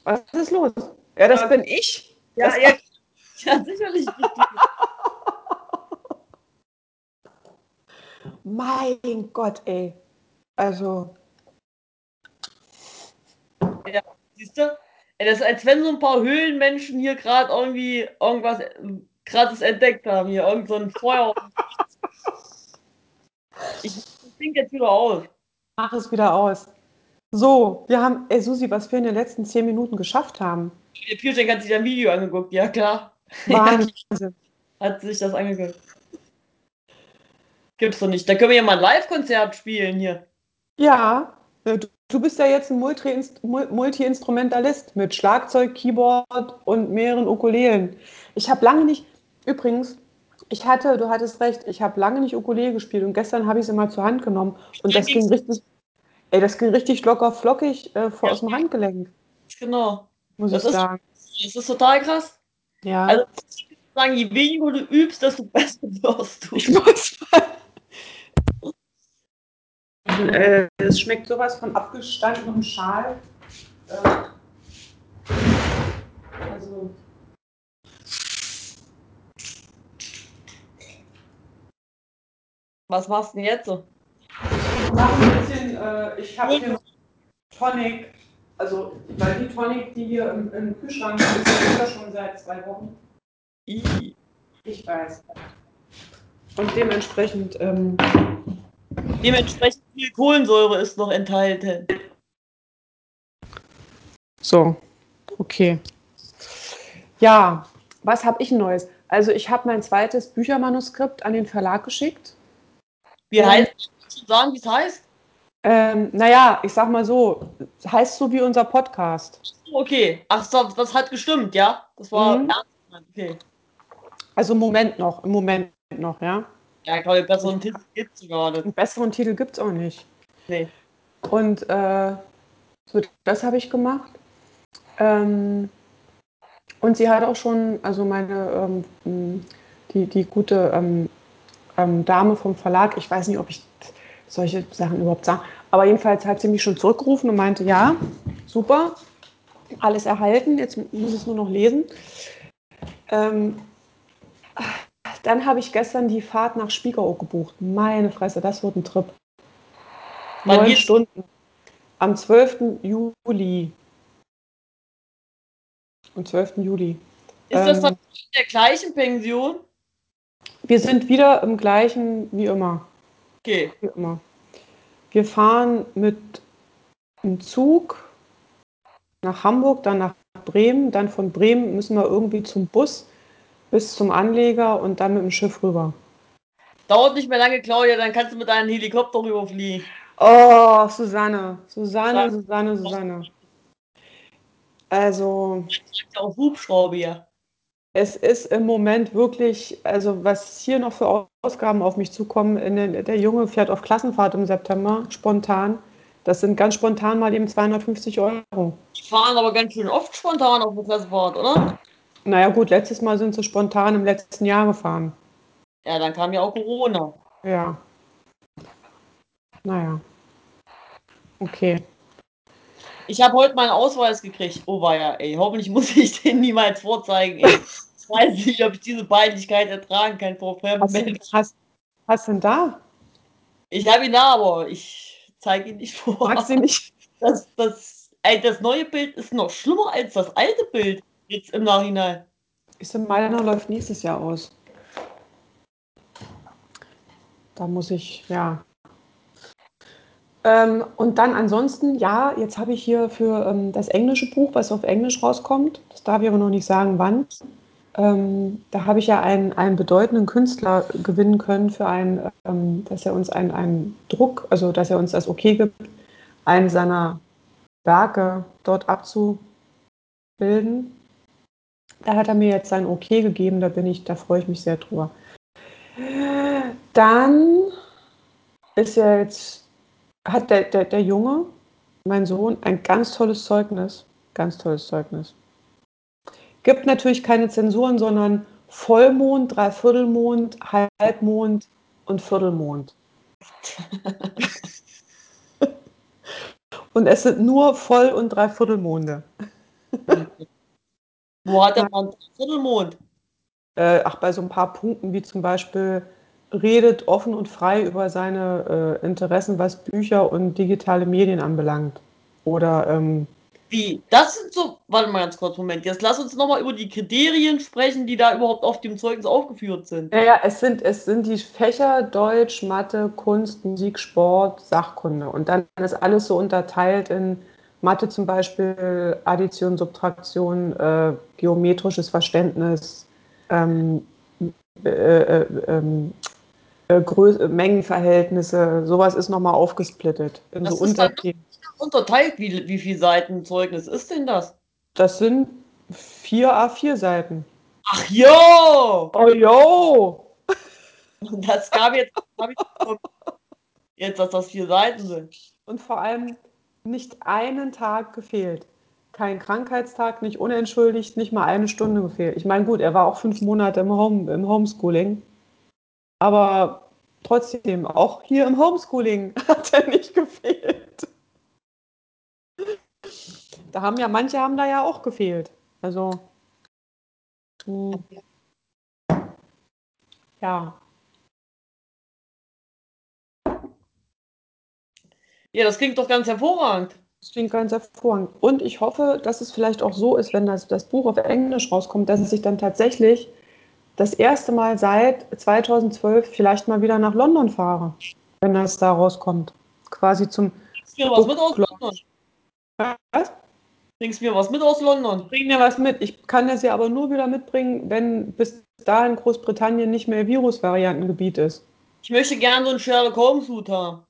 Was ist los? Ja, das Ja. bin ich. Ja, Das- ja, ja sicherlich. Mein Gott, ey. Also, Siehst du? Das ist, als wenn so ein paar Höhlenmenschen hier gerade irgendwie irgendwas äh, krasses entdeckt haben. Hier irgend so ein Feuer. Ich Ding jetzt wieder aus. mach es wieder aus. So, wir haben, ey Susi, was wir in den letzten zehn Minuten geschafft haben. Der Piercing hat sich ein Video angeguckt. Ja, klar. Wahnsinn. Hat sich das angeguckt. Gibt's doch nicht. Da können wir ja mal ein Live-Konzert spielen hier. Ja, äh, du, du bist ja jetzt ein Multi-Inst- Mul- Multi-Instrumentalist mit Schlagzeug, Keyboard und mehreren Ukulelen. Ich habe lange nicht, übrigens, ich hatte, du hattest recht, ich habe lange nicht Ukulele gespielt und gestern habe ich sie mal zur Hand genommen und das ging richtig, ey, das ging richtig locker flockig äh, vor aus dem Handgelenk, Genau. muss Das ich ist- sagen. Das ist total krass. Ja. Also, ich würde sagen, je weniger du übst, desto besser wirst du. Ich muss mal. Äh, es schmeckt sowas von abgestandenem Schal. Äh, also. Was machst du denn jetzt so? Ich mach ein bisschen, äh, ich habe hier Tonic. Also, weil die Tonic, die hier im, im Kühlschrank ist, ist ja schon seit zwei Wochen. Ich weiß. Und dementsprechend, ähm, Dementsprechend viel Kohlensäure ist noch enthalten. So, okay. Ja, was habe ich Neues? Also ich habe mein zweites Büchermanuskript an den Verlag geschickt. Wie Ja. heißt du sagen, wie es heißt? Ähm, naja, ich sag mal so, heißt so wie unser Podcast. Okay. Ach so, das hat gestimmt, ja? Das war Mhm. ernst. Okay. Also im Moment noch, im Moment noch, ja. Ja, ich glaube, besseren Titel gibt es gerade. Einen besseren Titel gibt es auch nicht. Nee. Und äh, so, das habe ich gemacht. Ähm, und sie hat auch schon, also meine, ähm, die, die gute ähm, ähm, Dame vom Verlag, ich weiß nicht, ob ich solche Sachen überhaupt sage, aber jedenfalls hat sie mich schon zurückgerufen und meinte, ja, super, alles erhalten, jetzt muss ich es nur noch lesen. Ähm, dann habe ich gestern die Fahrt nach Spiekeroog gebucht. Meine Fresse, das wird ein Trip. Wann Neun geht's? Stunden. Am 12. Juli. Am 12. Juli. Ist das Ähm, dann in der gleichen Pension? Wir sind wieder im gleichen wie immer. Okay. Wie immer. Wir fahren mit einem Zug nach Hamburg, dann nach Bremen, dann von Bremen müssen wir irgendwie zum Bus bis zum Anleger und dann mit dem Schiff rüber. Dauert nicht mehr lange, Claudia, dann kannst du mit deinem Helikopter rüberfliegen. Oh, Susanne, Susanne. Susanne, Susanne. Also, ja auch Hubschrauber hier. es ist im Moment wirklich, also was hier noch für Ausgaben auf mich zukommen. Den, der Junge fährt auf Klassenfahrt im September, spontan. Das sind ganz spontan mal eben 250 Euro. Die fahren aber ganz schön oft spontan auf der Klassenfahrt, oder? Naja gut, letztes Mal sind sie spontan im letzten Jahr gefahren. Ja, dann kam ja auch Corona. Ja. Naja. Okay. Ich habe heute meinen Ausweis gekriegt. Oh weia, ey. Hoffentlich muss ich den niemals vorzeigen, ey. Ich weiß nicht, ob ich diese Peinlichkeit ertragen kann vor fremden Hast du Menschen. hast, hast denn da? Ich habe ihn da, aber ich zeige ihn nicht vor. Magst du nicht? Das, das, ey, das neue Bild ist noch schlimmer als das alte Bild. Jetzt im Nachhinein. Ist in meiner läuft nächstes Jahr aus. Da muss ich, ja. Ähm, und dann ansonsten, ja, jetzt habe ich hier für ähm, das englische Buch, was auf Englisch rauskommt, das darf ich aber noch nicht sagen, wann. Ähm, da habe ich ja einen, einen bedeutenden Künstler gewinnen können für einen, ähm, dass er uns einen, einen Druck, also dass er uns das okay gibt, einen seiner Werke dort abzubilden. Da hat er mir jetzt sein Okay gegeben, da bin ich, da freue ich mich sehr drüber. Dann ist ja jetzt, hat der, der, der Junge, mein Sohn, ein ganz tolles Zeugnis. Ganz tolles Zeugnis. Gibt natürlich keine Zensuren, sondern Vollmond, Dreiviertelmond, Halbmond und Viertelmond. und es sind nur Voll- und Dreiviertelmonde. Wo hat er mal einen Viertelmond? Äh, ach, bei so ein paar Punkten wie zum Beispiel redet offen und frei über seine äh, Interessen, was Bücher und digitale Medien anbelangt. Oder ähm, Wie? Das sind so. Warte mal ganz kurz, Moment. Jetzt lass uns nochmal über die Kriterien sprechen, die da überhaupt auf dem Zeugnis aufgeführt sind. Naja, es sind, es sind die Fächer Deutsch, Mathe, Kunst, Musik, Sport, Sachkunde. Und dann ist alles so unterteilt in Mathe zum Beispiel, Addition, Subtraktion, äh, geometrisches Verständnis, ähm, äh, äh, ähm, äh, Mengenverhältnisse, sowas ist nochmal aufgesplittet in Das so Unterthemen. Unterteilt, wie, wie viele Seiten Zeugnis ist denn das? Das sind vier A4-Seiten. Ach jo! Oh, yo! Das gab jetzt. Jetzt, dass das vier Seiten sind. Und vor allem nicht einen Tag gefehlt. Kein Krankheitstag, nicht unentschuldigt, nicht mal eine Stunde gefehlt. Ich meine, gut, er war auch fünf Monate im, Home, im Homeschooling. Aber trotzdem, auch hier im Homeschooling hat er nicht gefehlt. Da haben ja, manche haben da ja auch gefehlt. Also, hm, ja. Ja, das klingt doch ganz hervorragend. Das klingt ganz hervorragend. Und ich hoffe, dass es vielleicht auch so ist, wenn das, das Buch auf Englisch rauskommt, dass es sich dann tatsächlich das erste Mal seit 2012 vielleicht mal wieder nach London fahre, wenn das da rauskommt. Quasi zum Ist mir was mit aus London? Was? Bringst mir was mit aus London? Bring mir was mit. Ich kann das ja aber nur wieder mitbringen, wenn bis dahin Großbritannien nicht mehr Virusvariantengebiet ist. Ich möchte gerne so einen Sherlock Holmes Hut haben.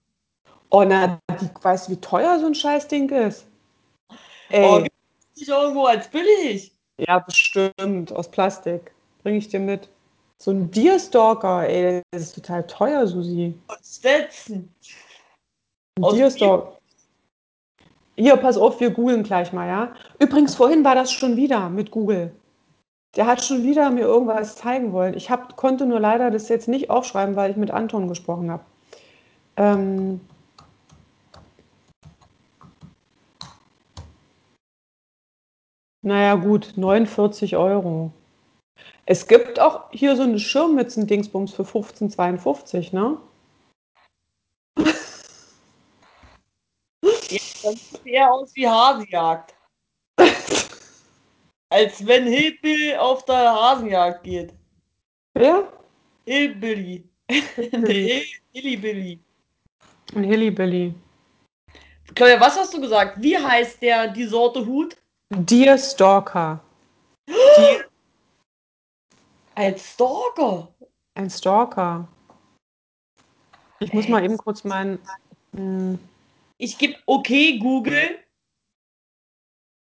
Oh, na, die, weißt du, wie teuer so ein Scheißding ist? Ey. Oh, gibt nicht irgendwo als billig? Ja, bestimmt. Aus Plastik. Bring ich dir mit. So ein Deerstalker, ey, das ist total teuer, Susi. Aus Stetson. Ein Aus Deerstalker. Hier, pass auf, wir googeln gleich mal, ja? Übrigens, vorhin war das schon wieder mit Google. Der hat schon wieder mir irgendwas zeigen wollen. Ich hab, konnte nur leider das jetzt nicht aufschreiben, weil ich mit Anton gesprochen habe. Ähm, naja, gut, 49 Euro. Es gibt auch hier so eine Schirmmützen-Dingsbums für 15,52, ne? Das sieht eher aus wie Hasenjagd. Als wenn Hillbilly auf der Hasenjagd geht. Wer? Hillbilly. Hillybilly. Ein Hillybilly. Claudia, was hast du gesagt? Wie heißt der, die Sorte Hut? Deerstalker. Deer, Als Stalker. ein Stalker. Ich muss mal eben kurz meinen. Hm, Ich gebe okay, Google.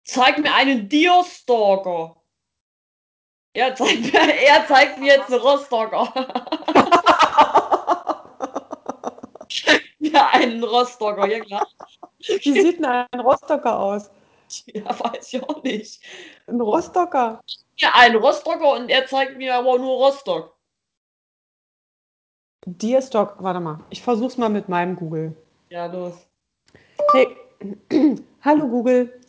Zeig mir einen Deerstalker. Er zeigt mir, er zeigt mir jetzt einen Rostocker. Zeig mir einen Rostocker, ja klar. Wie sieht denn ein Rostocker aus? Ja, weiß ich auch nicht. Ein Rostocker? Ja, ein Rostocker und er zeigt mir aber nur Rostock. Deerstalker. Warte mal, ich versuch's mal mit meinem Google. Ja, los. Hey, hallo Google.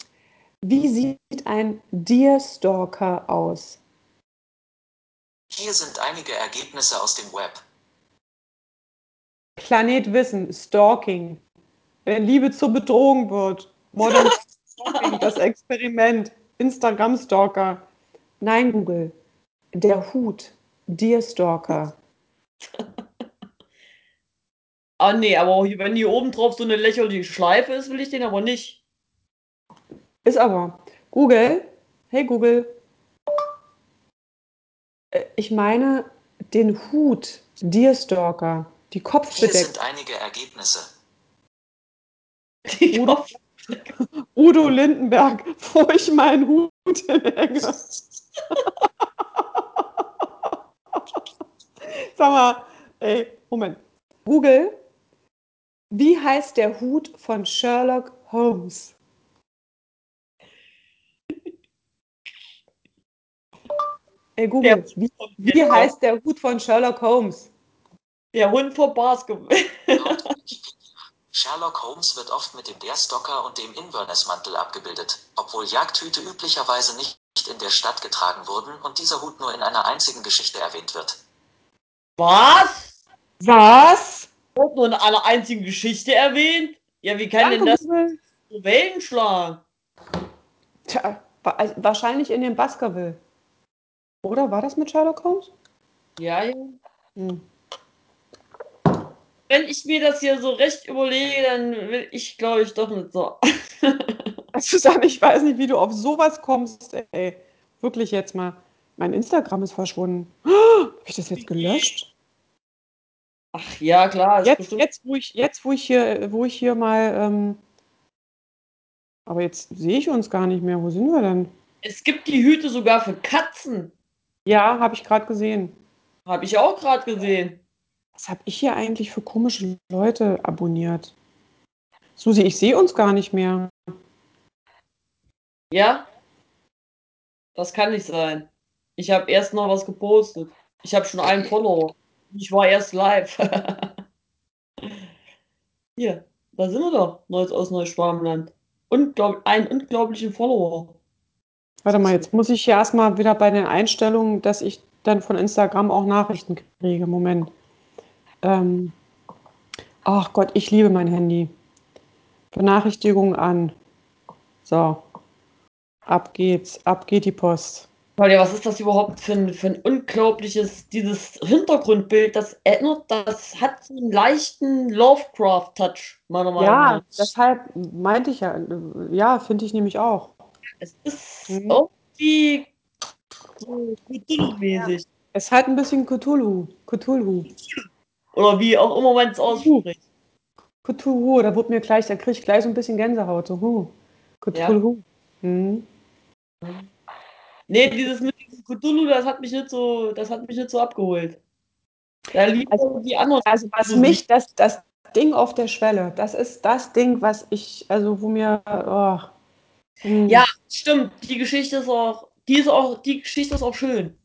Wie sieht ein Deerstalker aus? Hier sind einige Ergebnisse aus dem Web. Planet Wissen, Stalking. Wenn Liebe zur Bedrohung wird. Modern Stalking, das Experiment. Instagram Stalker. Nein, Google. Der Hut. Deerstalker. Ah, nee, aber auch wenn hier oben drauf so eine lächerliche Schleife ist, will ich den aber nicht. Ist aber. Google. Hey Google. Äh, Ich meine den Hut. Deerstalker. Die Hier Kopfbedeckung. sind einige Ergebnisse. Die Kopf- Udo Lindenberg, wo ich meinen Hut hinhänge. Sag mal, ey, Moment. Google, wie heißt der Hut von Sherlock Holmes? Ey, Google, wie, wie heißt der Hut von Sherlock Holmes? Der Hund vor Basketball. Sherlock Holmes wird oft mit dem Deerstalker und dem Inverness-Mantel abgebildet, obwohl Jagdhüte üblicherweise nicht in der Stadt getragen wurden und dieser Hut nur in einer einzigen Geschichte erwähnt wird. Was? Was? Wird nur in einer einzigen Geschichte erwähnt? Ja, wie kann denn das Wellen schlagen? Tja, also wahrscheinlich in dem Baskerville. Oder war das mit Sherlock Holmes? Ja, ja. Hm. Wenn ich mir das hier so recht überlege, dann will ich, glaube ich, doch nicht so. Susanne, ich weiß nicht, wie du auf sowas kommst, ey. Wirklich jetzt mal. Mein Instagram ist verschwunden. Habe ich das jetzt gelöscht? Ach ja, klar. Jetzt, jetzt, wo ich, jetzt, wo ich hier, wo ich hier mal. Ähm, aber jetzt sehe ich uns gar nicht mehr. Wo sind wir denn? Es gibt die Hüte sogar für Katzen. Ja, habe ich gerade gesehen. Habe ich auch gerade gesehen. Was habe ich hier eigentlich für komische Leute abonniert? Susi, ich sehe uns gar nicht mehr. Ja? Das kann nicht sein. Ich habe erst noch was gepostet. Ich habe schon einen Follower. Ich war erst live. Hier, da sind wir doch. Neues aus Neuschwabenland. Unglaub einen unglaublichen Follower. Warte mal, jetzt muss ich hier erstmal wieder bei den Einstellungen, dass ich dann von Instagram auch Nachrichten kriege. Moment. Ähm, ach Gott, ich liebe mein Handy. Benachrichtigung an. So. Ab geht's. Ab geht die Post. Claudia, was ist das überhaupt für ein, für ein unglaubliches, dieses Hintergrundbild, das erinnert, das hat so einen leichten Lovecraft-Touch, meiner Meinung Ja, nach. deshalb meinte ich ja. Ja, finde ich nämlich auch. Es ist Mhm. irgendwie so Cthulhu-mäßig. Es hat ein bisschen Cthulhu. Cthulhu. Oder wie auch immer man es ausspricht. Cthulhu, da wird mir gleich, da kriege ich gleich so ein bisschen Gänsehaut. So, huh. Cthulhu. Mhm. Nee, dieses mit diesem Cthulhu, das hat mich nicht so, das hat mich nicht so abgeholt. Da Also- die anderen. Also was mich, das, das Ding auf der Schwelle, das ist das Ding, was ich, also wo mir, oh, hm. Ja, stimmt. Die Geschichte ist auch, die ist auch, die Geschichte ist auch schön.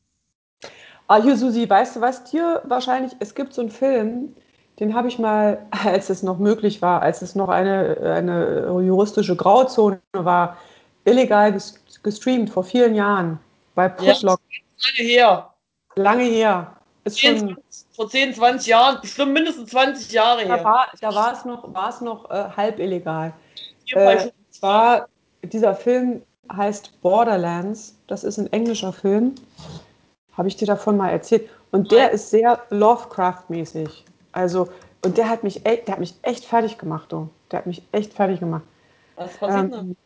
Ah, hier, Susi, weißt du was dir wahrscheinlich, es gibt so einen Film, den habe ich mal, als es noch möglich war, als es noch eine, eine juristische Grauzone war, illegal ges gestreamt vor vielen Jahren bei Pushlock, Lange her. lange her. Ist 10, schon, 20, vor 10, 20 Jahren, bestimmt mindestens 20 Jahre da her. war, da war es noch, war es noch äh, halb illegal. Hier Äh, zwar, dieser Film heißt Borderlands. Das ist ein englischer Film. Habe ich dir davon mal erzählt. Und der ist sehr Lovecraft-mäßig. Also, und der hat mich echt, der hat mich echt fertig gemacht, du. Der hat mich echt fertig gemacht. Was passiert denn? Ähm,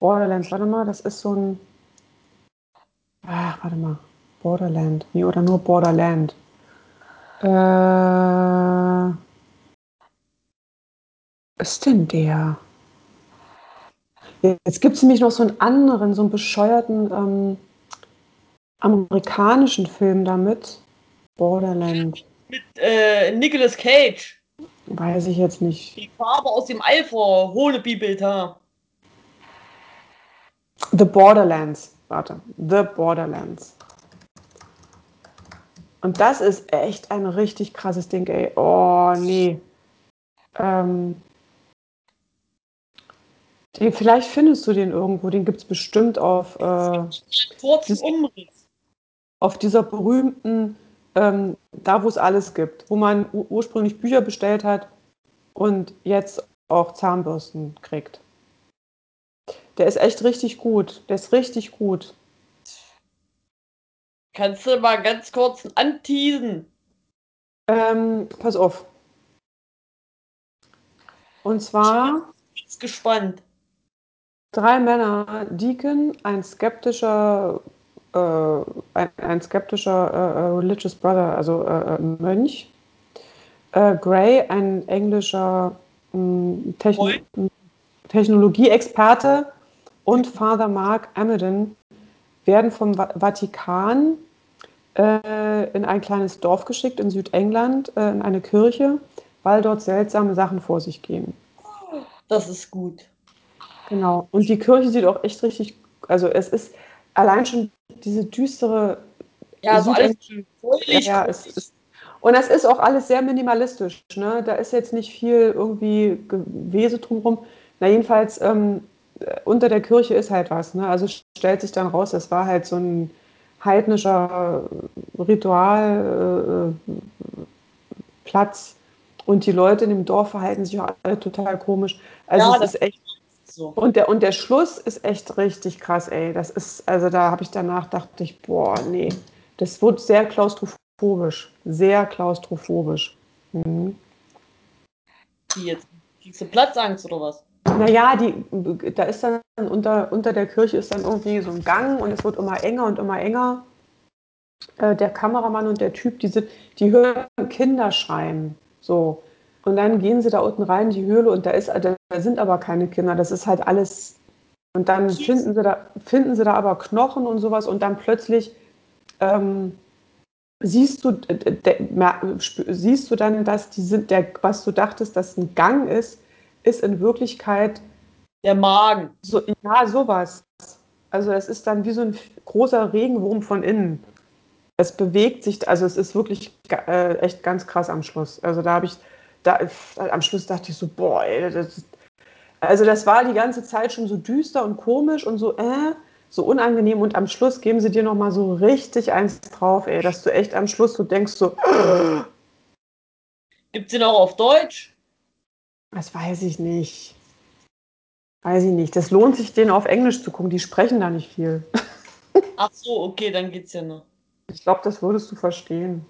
Borderlands, warte mal, das ist so ein. Ach, warte mal. Borderland. Nee, oder nur Borderland. Äh. Was ist denn der? Jetzt gibt es nämlich noch so einen anderen, so einen bescheuerten ähm, amerikanischen Film damit. Borderland. Mit äh, Nicolas Cage. Weiß ich jetzt nicht. Die Farbe aus dem Alpha, Hohnebi-Bild, ha. The Borderlands. Warte. The Borderlands. Und das ist echt ein richtig krasses Ding, ey. Oh, nee. Ähm, den, vielleicht findest du den irgendwo. Den gibt es bestimmt auf, äh, Kurzen Das- Umriss. Auf dieser berühmten, ähm, da wo es alles gibt, wo man ur- ursprünglich Bücher bestellt hat und jetzt auch Zahnbürsten kriegt. Der ist echt richtig gut. Der ist richtig gut. Kannst du mal ganz kurz anteasen? Ähm, pass auf. Und zwar Jetzt gespannt. drei Männer, Deacon, ein skeptischer, äh, ein, ein skeptischer äh, äh, Religious Brother, also äh, Mönch. Äh, Gray, ein englischer mh, Techno Moin. Technologieexperte und Father Mark Amidon werden vom Va Vatikan äh, in ein kleines Dorf geschickt in Südengland, äh, in eine Kirche, weil dort seltsame Sachen vor sich gehen. Das ist gut. Genau. Und die Kirche sieht auch echt richtig, also es ist allein schon diese düstere Ja, also alles ja, es ist, und das ist auch alles sehr minimalistisch. Ne? Da ist jetzt nicht viel irgendwie Gewese drumherum. Na, jedenfalls äh, unter der Kirche ist halt was. Ne? Also stellt sich dann raus, das war halt so ein heidnischer Ritualplatz. Äh, Platz. und die Leute in dem Dorf verhalten sich auch alle total komisch. Also Ja, es das- ist echt. So. Und der, und der Schluss ist echt richtig krass, ey. Das ist, also da habe ich danach dachte ich, boah, nee. Das wird sehr klaustrophobisch. Sehr klaustrophobisch. Mhm. Wie jetzt? Kriegst du Platzangst oder was? Naja, die, da ist dann unter, unter der Kirche ist dann irgendwie so ein Gang und es wird immer enger und immer enger. Äh, der Kameramann und der Typ, die, sind, die hören Kinder schreien. So. Und dann gehen sie da unten rein in die Höhle und da, ist, da sind aber keine Kinder. Das ist halt alles. Und dann finden sie da, finden sie da aber Knochen und sowas und dann plötzlich ähm, siehst, du, siehst du dann, dass die sind, der, was du dachtest, dass ein Gang ist, ist in Wirklichkeit Der Magen. so, ja, sowas. Also es ist dann wie so ein großer Regenwurm von innen. Es bewegt sich, also es ist wirklich äh, echt ganz krass am Schluss. Also da habe ich, da, am Schluss dachte ich so, boah, ey, das also das war die ganze Zeit schon so düster und komisch und so, äh, so unangenehm und am Schluss geben sie dir nochmal so richtig eins drauf, ey, dass du echt am Schluss so denkst so, Gibt's den auch auf Deutsch? das weiß ich nicht. Weiß ich nicht. Das lohnt sich, den auf Englisch zu gucken. Die sprechen da nicht viel. Ach so, okay, dann geht's ja noch. Ich glaube, das würdest du verstehen.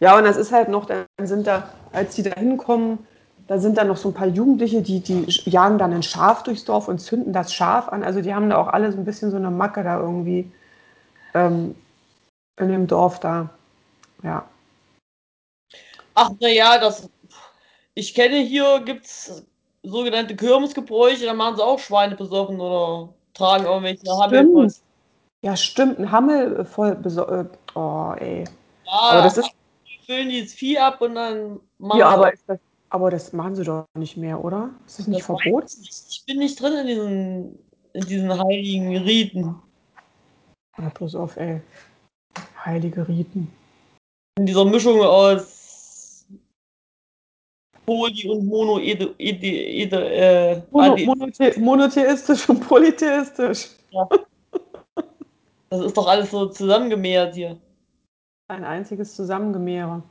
Ja, und das ist halt noch, dann sind da, als die da hinkommen, da sind dann noch so ein paar Jugendliche, die, die jagen dann ein Schaf durchs Dorf und zünden das Schaf an. Also die haben da auch alle so ein bisschen so eine Macke da irgendwie ähm, in dem Dorf da. Ja. Ach, naja, das. Ich kenne hier gibt's sogenannte Kirmesgebräuche, da machen sie auch Schweine besoffen oder tragen irgendwelche Hammel voll. Ja, stimmt. Ein Hammel voll besorgt. Oh, ey. Ja, Aber das ist. Füllen die das Vieh ab und dann machen Ja, sie aber, das, aber das machen sie doch nicht mehr, oder? Ist das nicht Das verboten? ich bin nicht drin in diesen, in diesen heiligen Riten. Ja, pass auf, ey. Heilige Riten. In dieser Mischung aus Poly und Mono, Ede, Ede, Ede, äh, Mono, monothe monotheistisch und polytheistisch. das ist doch alles so zusammengemehrt hier. Ein einziges Zusammengemehre.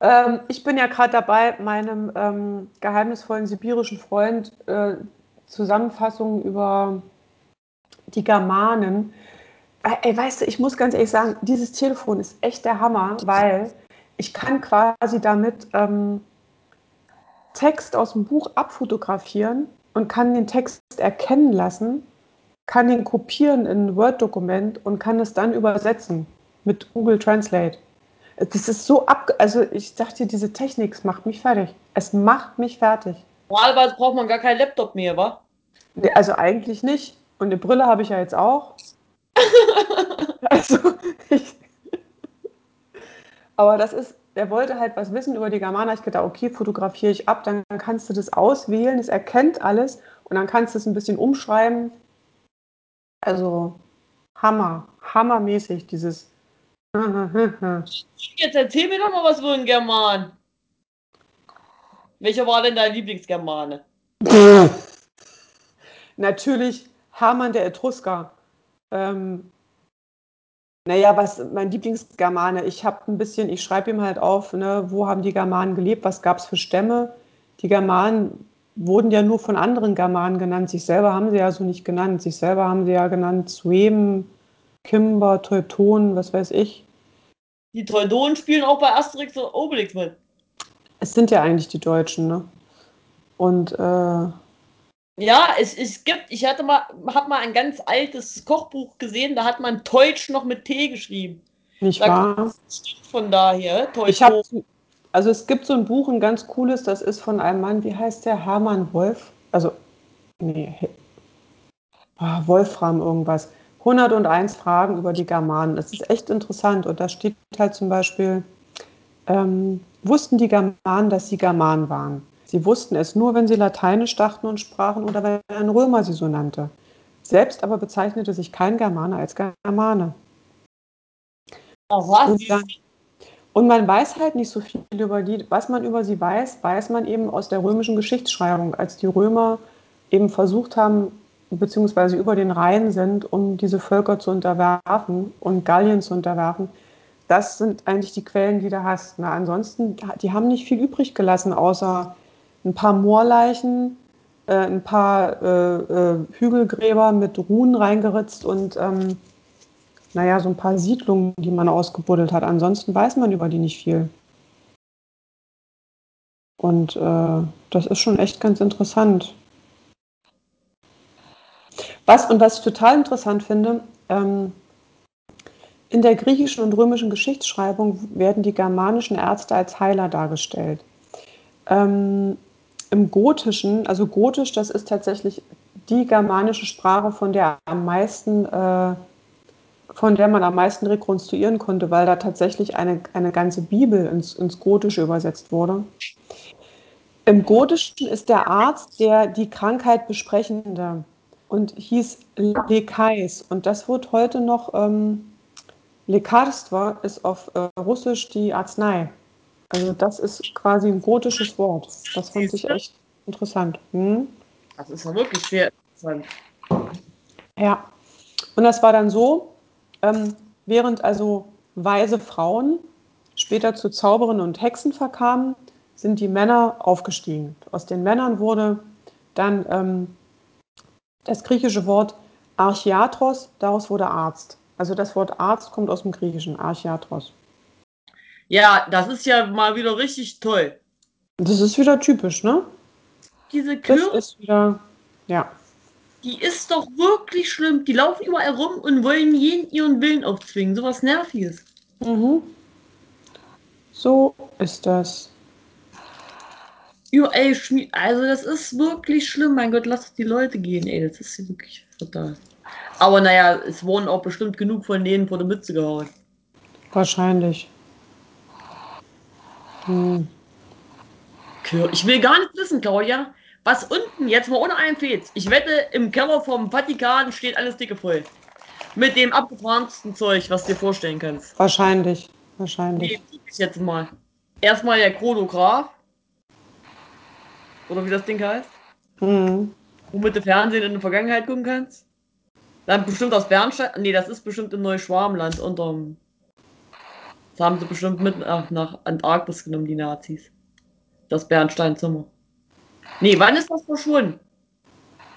Ähm, ich bin ja gerade dabei, meinem ähm, geheimnisvollen sibirischen Freund äh, Zusammenfassungen über die Germanen. Äh, ey, weißt du, ich muss ganz ehrlich sagen, dieses Telefon ist echt der Hammer, weil ich kann quasi damit ähm, Text aus dem Buch abfotografieren und kann den Text erkennen lassen, kann den kopieren in ein Word-Dokument und kann es dann übersetzen mit Google Translate. Das ist so ab, also ich dachte, diese Technik es macht mich fertig. Es macht mich fertig. Normalerweise braucht man gar keinen Laptop mehr, wa? Nee, Also eigentlich nicht. Und eine Brille habe ich ja jetzt auch. Also ich, aber das ist, er wollte halt was wissen über die Germaner. Ich gedacht, okay, fotografiere ich ab, dann kannst du das auswählen, es erkennt alles und dann kannst du es ein bisschen umschreiben. Also Hammer, hammermäßig dieses. Jetzt erzähl mir doch mal was über den German. Welcher war denn dein Lieblingsgermane? Natürlich Hermann der Etrusker. Ähm, naja, was mein Lieblingsgermane, ich habe ein bisschen, ich schreibe ihm halt auf, ne, wo haben die Germanen gelebt, was gab es für Stämme. Die Germanen wurden ja nur von anderen Germanen genannt, sich selber haben sie ja so nicht genannt. Sich selber haben sie ja genannt Sueben, Kimber, Teutonen, was weiß ich. Die Teutonen spielen auch bei Asterix und Obelix mit. Es sind ja eigentlich die Deutschen, ne? Und äh, Ja, es, es gibt, ich hatte mal, hab mal ein ganz altes Kochbuch gesehen, da hat man Teutsch noch mit T geschrieben. nicht Da wahr? von daher. Ich habe, also es gibt so ein Buch, ein ganz cooles, das ist von einem Mann, wie heißt der? Hermann Wolf? Also, nee, ah, Wolfram irgendwas. 101 Fragen über die Germanen. Das ist echt interessant. Und da steht halt zum Beispiel, ähm, wussten die Germanen, dass sie Germanen waren? Sie wussten es nur, wenn sie Lateinisch dachten und sprachen oder wenn ein Römer sie so nannte. Selbst aber bezeichnete sich kein Germaner als Germane. Ach was, Und dann- Und man weiß halt nicht so viel über die. Was man über sie weiß, weiß man eben aus der römischen Geschichtsschreibung, als die Römer eben versucht haben, beziehungsweise über den Rhein sind, um diese Völker zu unterwerfen und Gallien zu unterwerfen. Das sind eigentlich die Quellen, die du hast. Na, ansonsten, die haben nicht viel übrig gelassen, außer ein paar Moorleichen, äh, ein paar äh, äh, Hügelgräber mit Runen reingeritzt und ähm, naja, so ein paar Siedlungen, die man ausgebuddelt hat. Ansonsten weiß man über die nicht viel. Und äh, das ist schon echt ganz interessant. Was und was ich total interessant finde, ähm, in der griechischen und römischen Geschichtsschreibung werden die germanischen Ärzte als Heiler dargestellt. Ähm, Im Gotischen, also Gotisch, das ist tatsächlich die germanische Sprache, von der am meisten äh, von der man am meisten rekonstruieren konnte, weil da tatsächlich eine, eine ganze Bibel ins, ins Gotische übersetzt wurde. Im Gotischen ist der Arzt der die Krankheit besprechende und hieß Lekais. Und das wird heute noch, ähm, Lekarstva ist auf äh, Russisch die Arznei. Also das ist quasi ein gotisches Wort. Das fand ich echt interessant. Hm? das ist ja wirklich sehr interessant. Ja, und das war dann so, ähm, während also weise Frauen später zu Zauberinnen und Hexen verkamen, sind die Männer aufgestiegen. Aus den Männern wurde dann ähm, das griechische Wort Archiatros, daraus wurde Arzt. Also das Wort Arzt kommt aus dem Griechischen, Archiatros. Ja, das ist ja mal wieder richtig toll. Das ist wieder typisch, ne? Diese Das Kühe, ist wieder, ja. die ist doch wirklich schlimm. Die laufen überall rum und wollen jeden ihren Willen aufzwingen. Sowas Nerviges. Mhm. So ist das. Überall schmied. Also, das ist wirklich schlimm. Mein Gott, lass die Leute gehen, ey. Das ist wirklich fatal. Aber naja, es wurden auch bestimmt genug von denen vor der Mütze gehauen. Wahrscheinlich. Hm. Ich will gar nicht wissen, Claudia, was unten, jetzt mal ohne einen Fehz. Ich wette, im Keller vom Vatikan steht alles dicke voll. Mit dem abgefahrensten Zeug, was du dir vorstellen kannst. Wahrscheinlich. Nee, Wahrscheinlich. ich jetzt mal. Erstmal der Chronograph. Oder wie das Ding heißt. Mhm. Womit du Fernsehen in der Vergangenheit gucken kannst. Dann bestimmt aus Bernstein. Nee, das ist bestimmt in Neuschwarmland unterm. Das haben sie bestimmt mit nach, nach Antarktis genommen, die Nazis. Das Bernsteinzimmer. Nee, wann ist das verschwunden?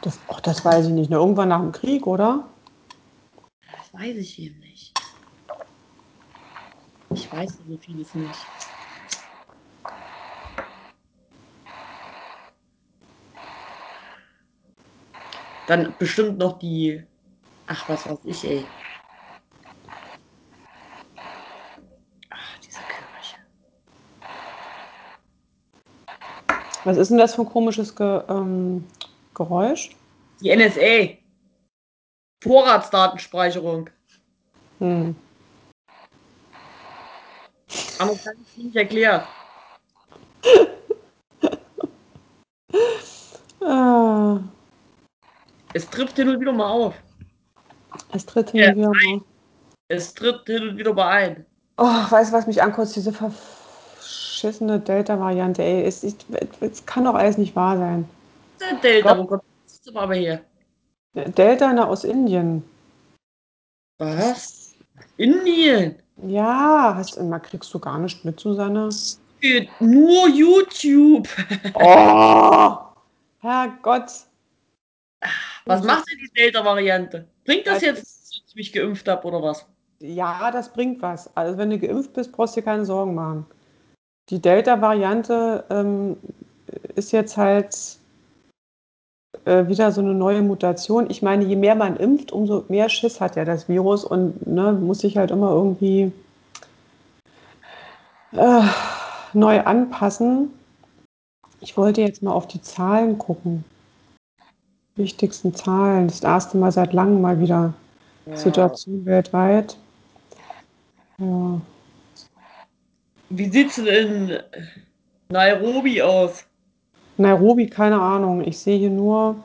Das, ach, das weiß ich nicht. Ne? Irgendwann nach dem Krieg, oder? Das weiß ich eben nicht. Ich weiß so vieles nicht. Dann bestimmt noch die. Ach, was weiß ich, ey. Ach, diese Kirche. Was ist denn das für ein komisches Ge ähm, Geräusch? Die NSA. Vorratsdatenspeicherung. Hm. Anders kann ich nicht erklären. Ah, Es trifft hin und wieder mal auf. es tritt hin und wieder mal. Es tritt hin und wieder mal ein. Oh, weißt du, was mich ankotzt? Diese verschissene Delta-Variante, ey. Es, es, es kann doch alles nicht wahr sein. Ist Delta, Gott. wo kommt das aber her? Delta na, aus Indien. Was? Indien. Ja, hast, immer kriegst du gar nicht mit, Susanne. Nur YouTube. Oh, Herrgott. Was macht denn die Delta-Variante? Bringt das jetzt, dass ich mich geimpft habe oder was? Ja, das bringt was. Also wenn du geimpft bist, brauchst du dir keine Sorgen machen. Die Delta-Variante ähm, ist jetzt halt äh, wieder so eine neue Mutation. Ich meine, je mehr man impft, umso mehr Schiss hat ja das Virus und ne, muss sich halt immer irgendwie äh, neu anpassen. Ich wollte jetzt mal auf die Zahlen gucken. Wichtigsten Zahlen. Das erste Mal seit langem mal wieder Situation weltweit. Ja. Wie sieht's denn in Nairobi aus? Nairobi, keine Ahnung. Ich sehe hier nur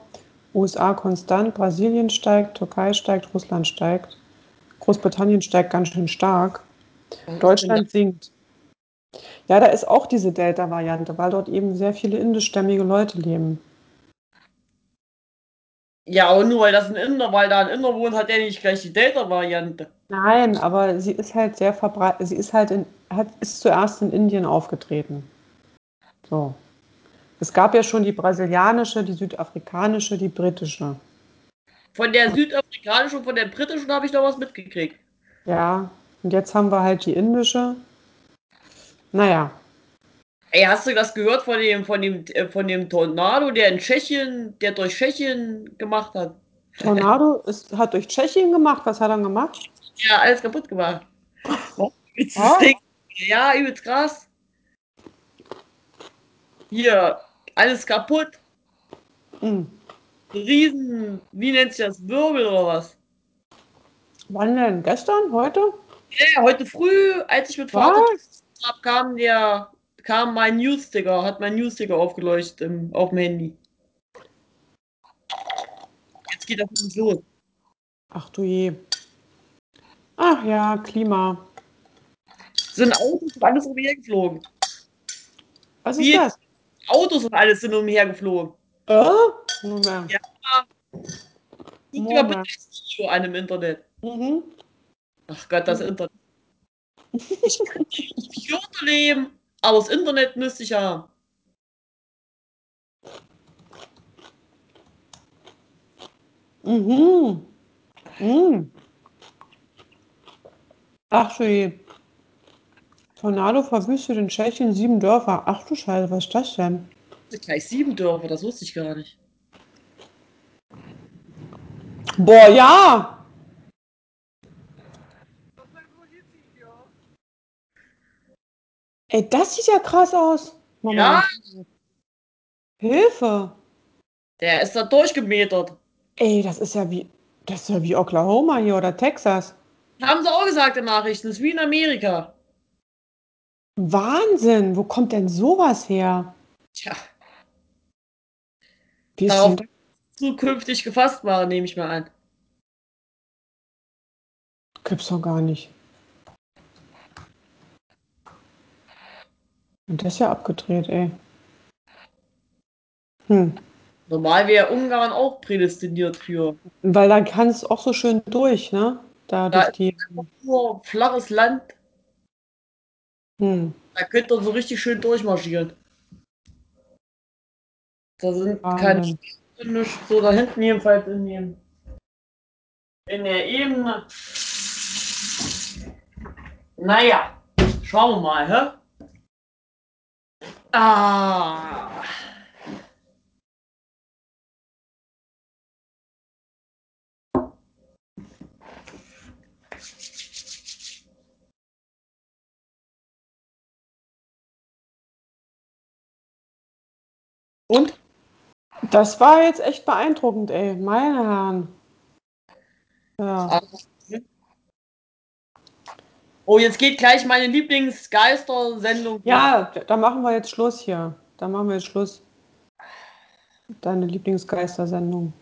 USA konstant, Brasilien steigt, Türkei steigt, Russland steigt. Großbritannien steigt ganz schön stark. Deutschland sinkt. Ja, da ist auch diese Delta-Variante, weil dort eben sehr viele indischstämmige Leute leben. Ja, aber nur weil das ein Inder, weil da ein Inder wohnt, hat er nicht gleich die Delta-Variante. Nein, aber sie ist halt sehr verbreitet. Sie ist halt in, hat, ist zuerst in Indien aufgetreten. So. Es gab ja schon die brasilianische, die südafrikanische, die britische. Von der südafrikanischen und von der britischen habe ich noch was mitgekriegt. Ja, und jetzt haben wir halt die indische. Naja, Ey, hast du das gehört von dem, von dem, äh, von dem Tornado, der in Tschechien, der durch Tschechien gemacht hat? Tornado ist, hat durch Tschechien gemacht. Was hat er gemacht? Ja, alles kaputt gemacht. Das Ding? Ja, übelst krass. Hier, alles kaputt. Hm. Riesen, wie nennt sich das? Wirbel oder was? Wann denn? Gestern? Heute? Ja, heute früh, als ich mit Vater kam der, kam mein Newsticker, hat mein Newsticker aufgeleuchtet im, auf dem Handy. Jetzt geht das nicht los. Ach du je. Ach ja, Klima. Sind Autos und alles umhergeflogen. Was Wie? ist das? Autos und alles sind umhergeflogen. Äh? Moment. Ja. Moment. mit das Video an im Internet. Mhm. Ach Gott, das Internet. Ich kann nicht leben, aber das Internet müsste ich haben. Mhm. Mhm. Ach schön. Tornado verwüstet in Tschechien sieben Dörfer. Ach du Scheiße, was ist das denn? Gleich sieben Dörfer, das wusste ich gar nicht. Boah, ja! Ey, das sieht ja krass aus. Ja, Hilfe! der ist da durchgemetert. Ey, das ist ja wie, das ist ja wie Oklahoma hier oder Texas. Haben sie auch gesagt in Nachrichten, das ist wie in Amerika. Wahnsinn! Wo kommt denn sowas her? Tja, Wie ist Darauf- denn zukünftig gefasst waren, nehme ich mal an. Gibt's doch gar nicht. Das ist ja abgedreht, ey. Hm. Normal wäre Ungarn auch prädestiniert für. Weil da kann es auch so schön durch, ne? Da Da durch die. Nur flaches Land, Hm. da könnt ihr so richtig schön durchmarschieren. Da sind keine Wahnsinn. Städte, nichts, so da hinten jedenfalls in dem in der Ebene. Naja, schauen wir mal, hä? Ah. Und? Das war jetzt echt beeindruckend, ey. Meine Herren. Ja. Oh, jetzt geht gleich meine Lieblingsgeister-Sendung. Ja, da machen wir jetzt Schluss hier. Da machen wir jetzt Schluss. Deine Lieblingsgeistersendung.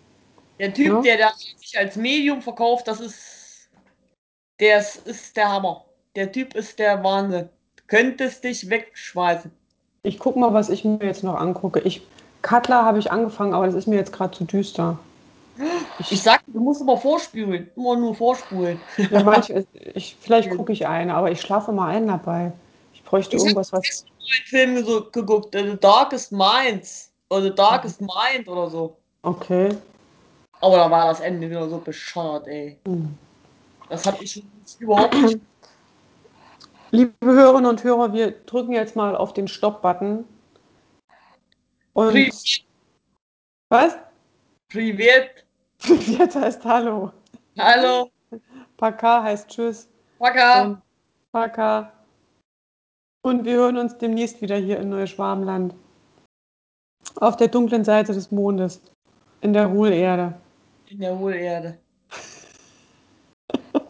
Der Typ, Ja. der, der sich als Medium verkauft, das ist. Der ist, ist der Hammer. Der Typ ist der Wahnsinn. Könntest dich wegschmeißen. Ich guck mal, was ich mir jetzt noch angucke. Ich, Cutler habe ich angefangen, aber das ist mir jetzt gerade zu düster. Ich sag, du musst immer vorspulen. Immer nur vorspulen. Ja, manche, ich, vielleicht gucke ich eine, aber ich schlafe mal ein dabei. Ich bräuchte Ich irgendwas, was. einen Film so geguckt, The Darkest Minds. Oder The Darkest Mind oder so. Okay. Aber da war das Ende wieder so bescheuert, ey. Hm. Das hab ich überhaupt nicht. Liebe Hörerinnen und Hörer, wir drücken jetzt mal auf den Stopp-Button. Und Privet, was? Privet. Jetzt heißt Hallo. Hallo, Paka heißt Tschüss. Paka. Und Paka. Und wir hören uns demnächst wieder hier in Neuschwarmland. Auf der dunklen Seite des Mondes. In der Hohlerde. In der Hohlerde.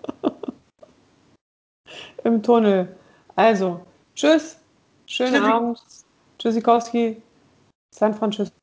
Im Tunnel. Also, tschüss. Schönen Tschüssi. Abend. Tschüssikowski. San Francisco.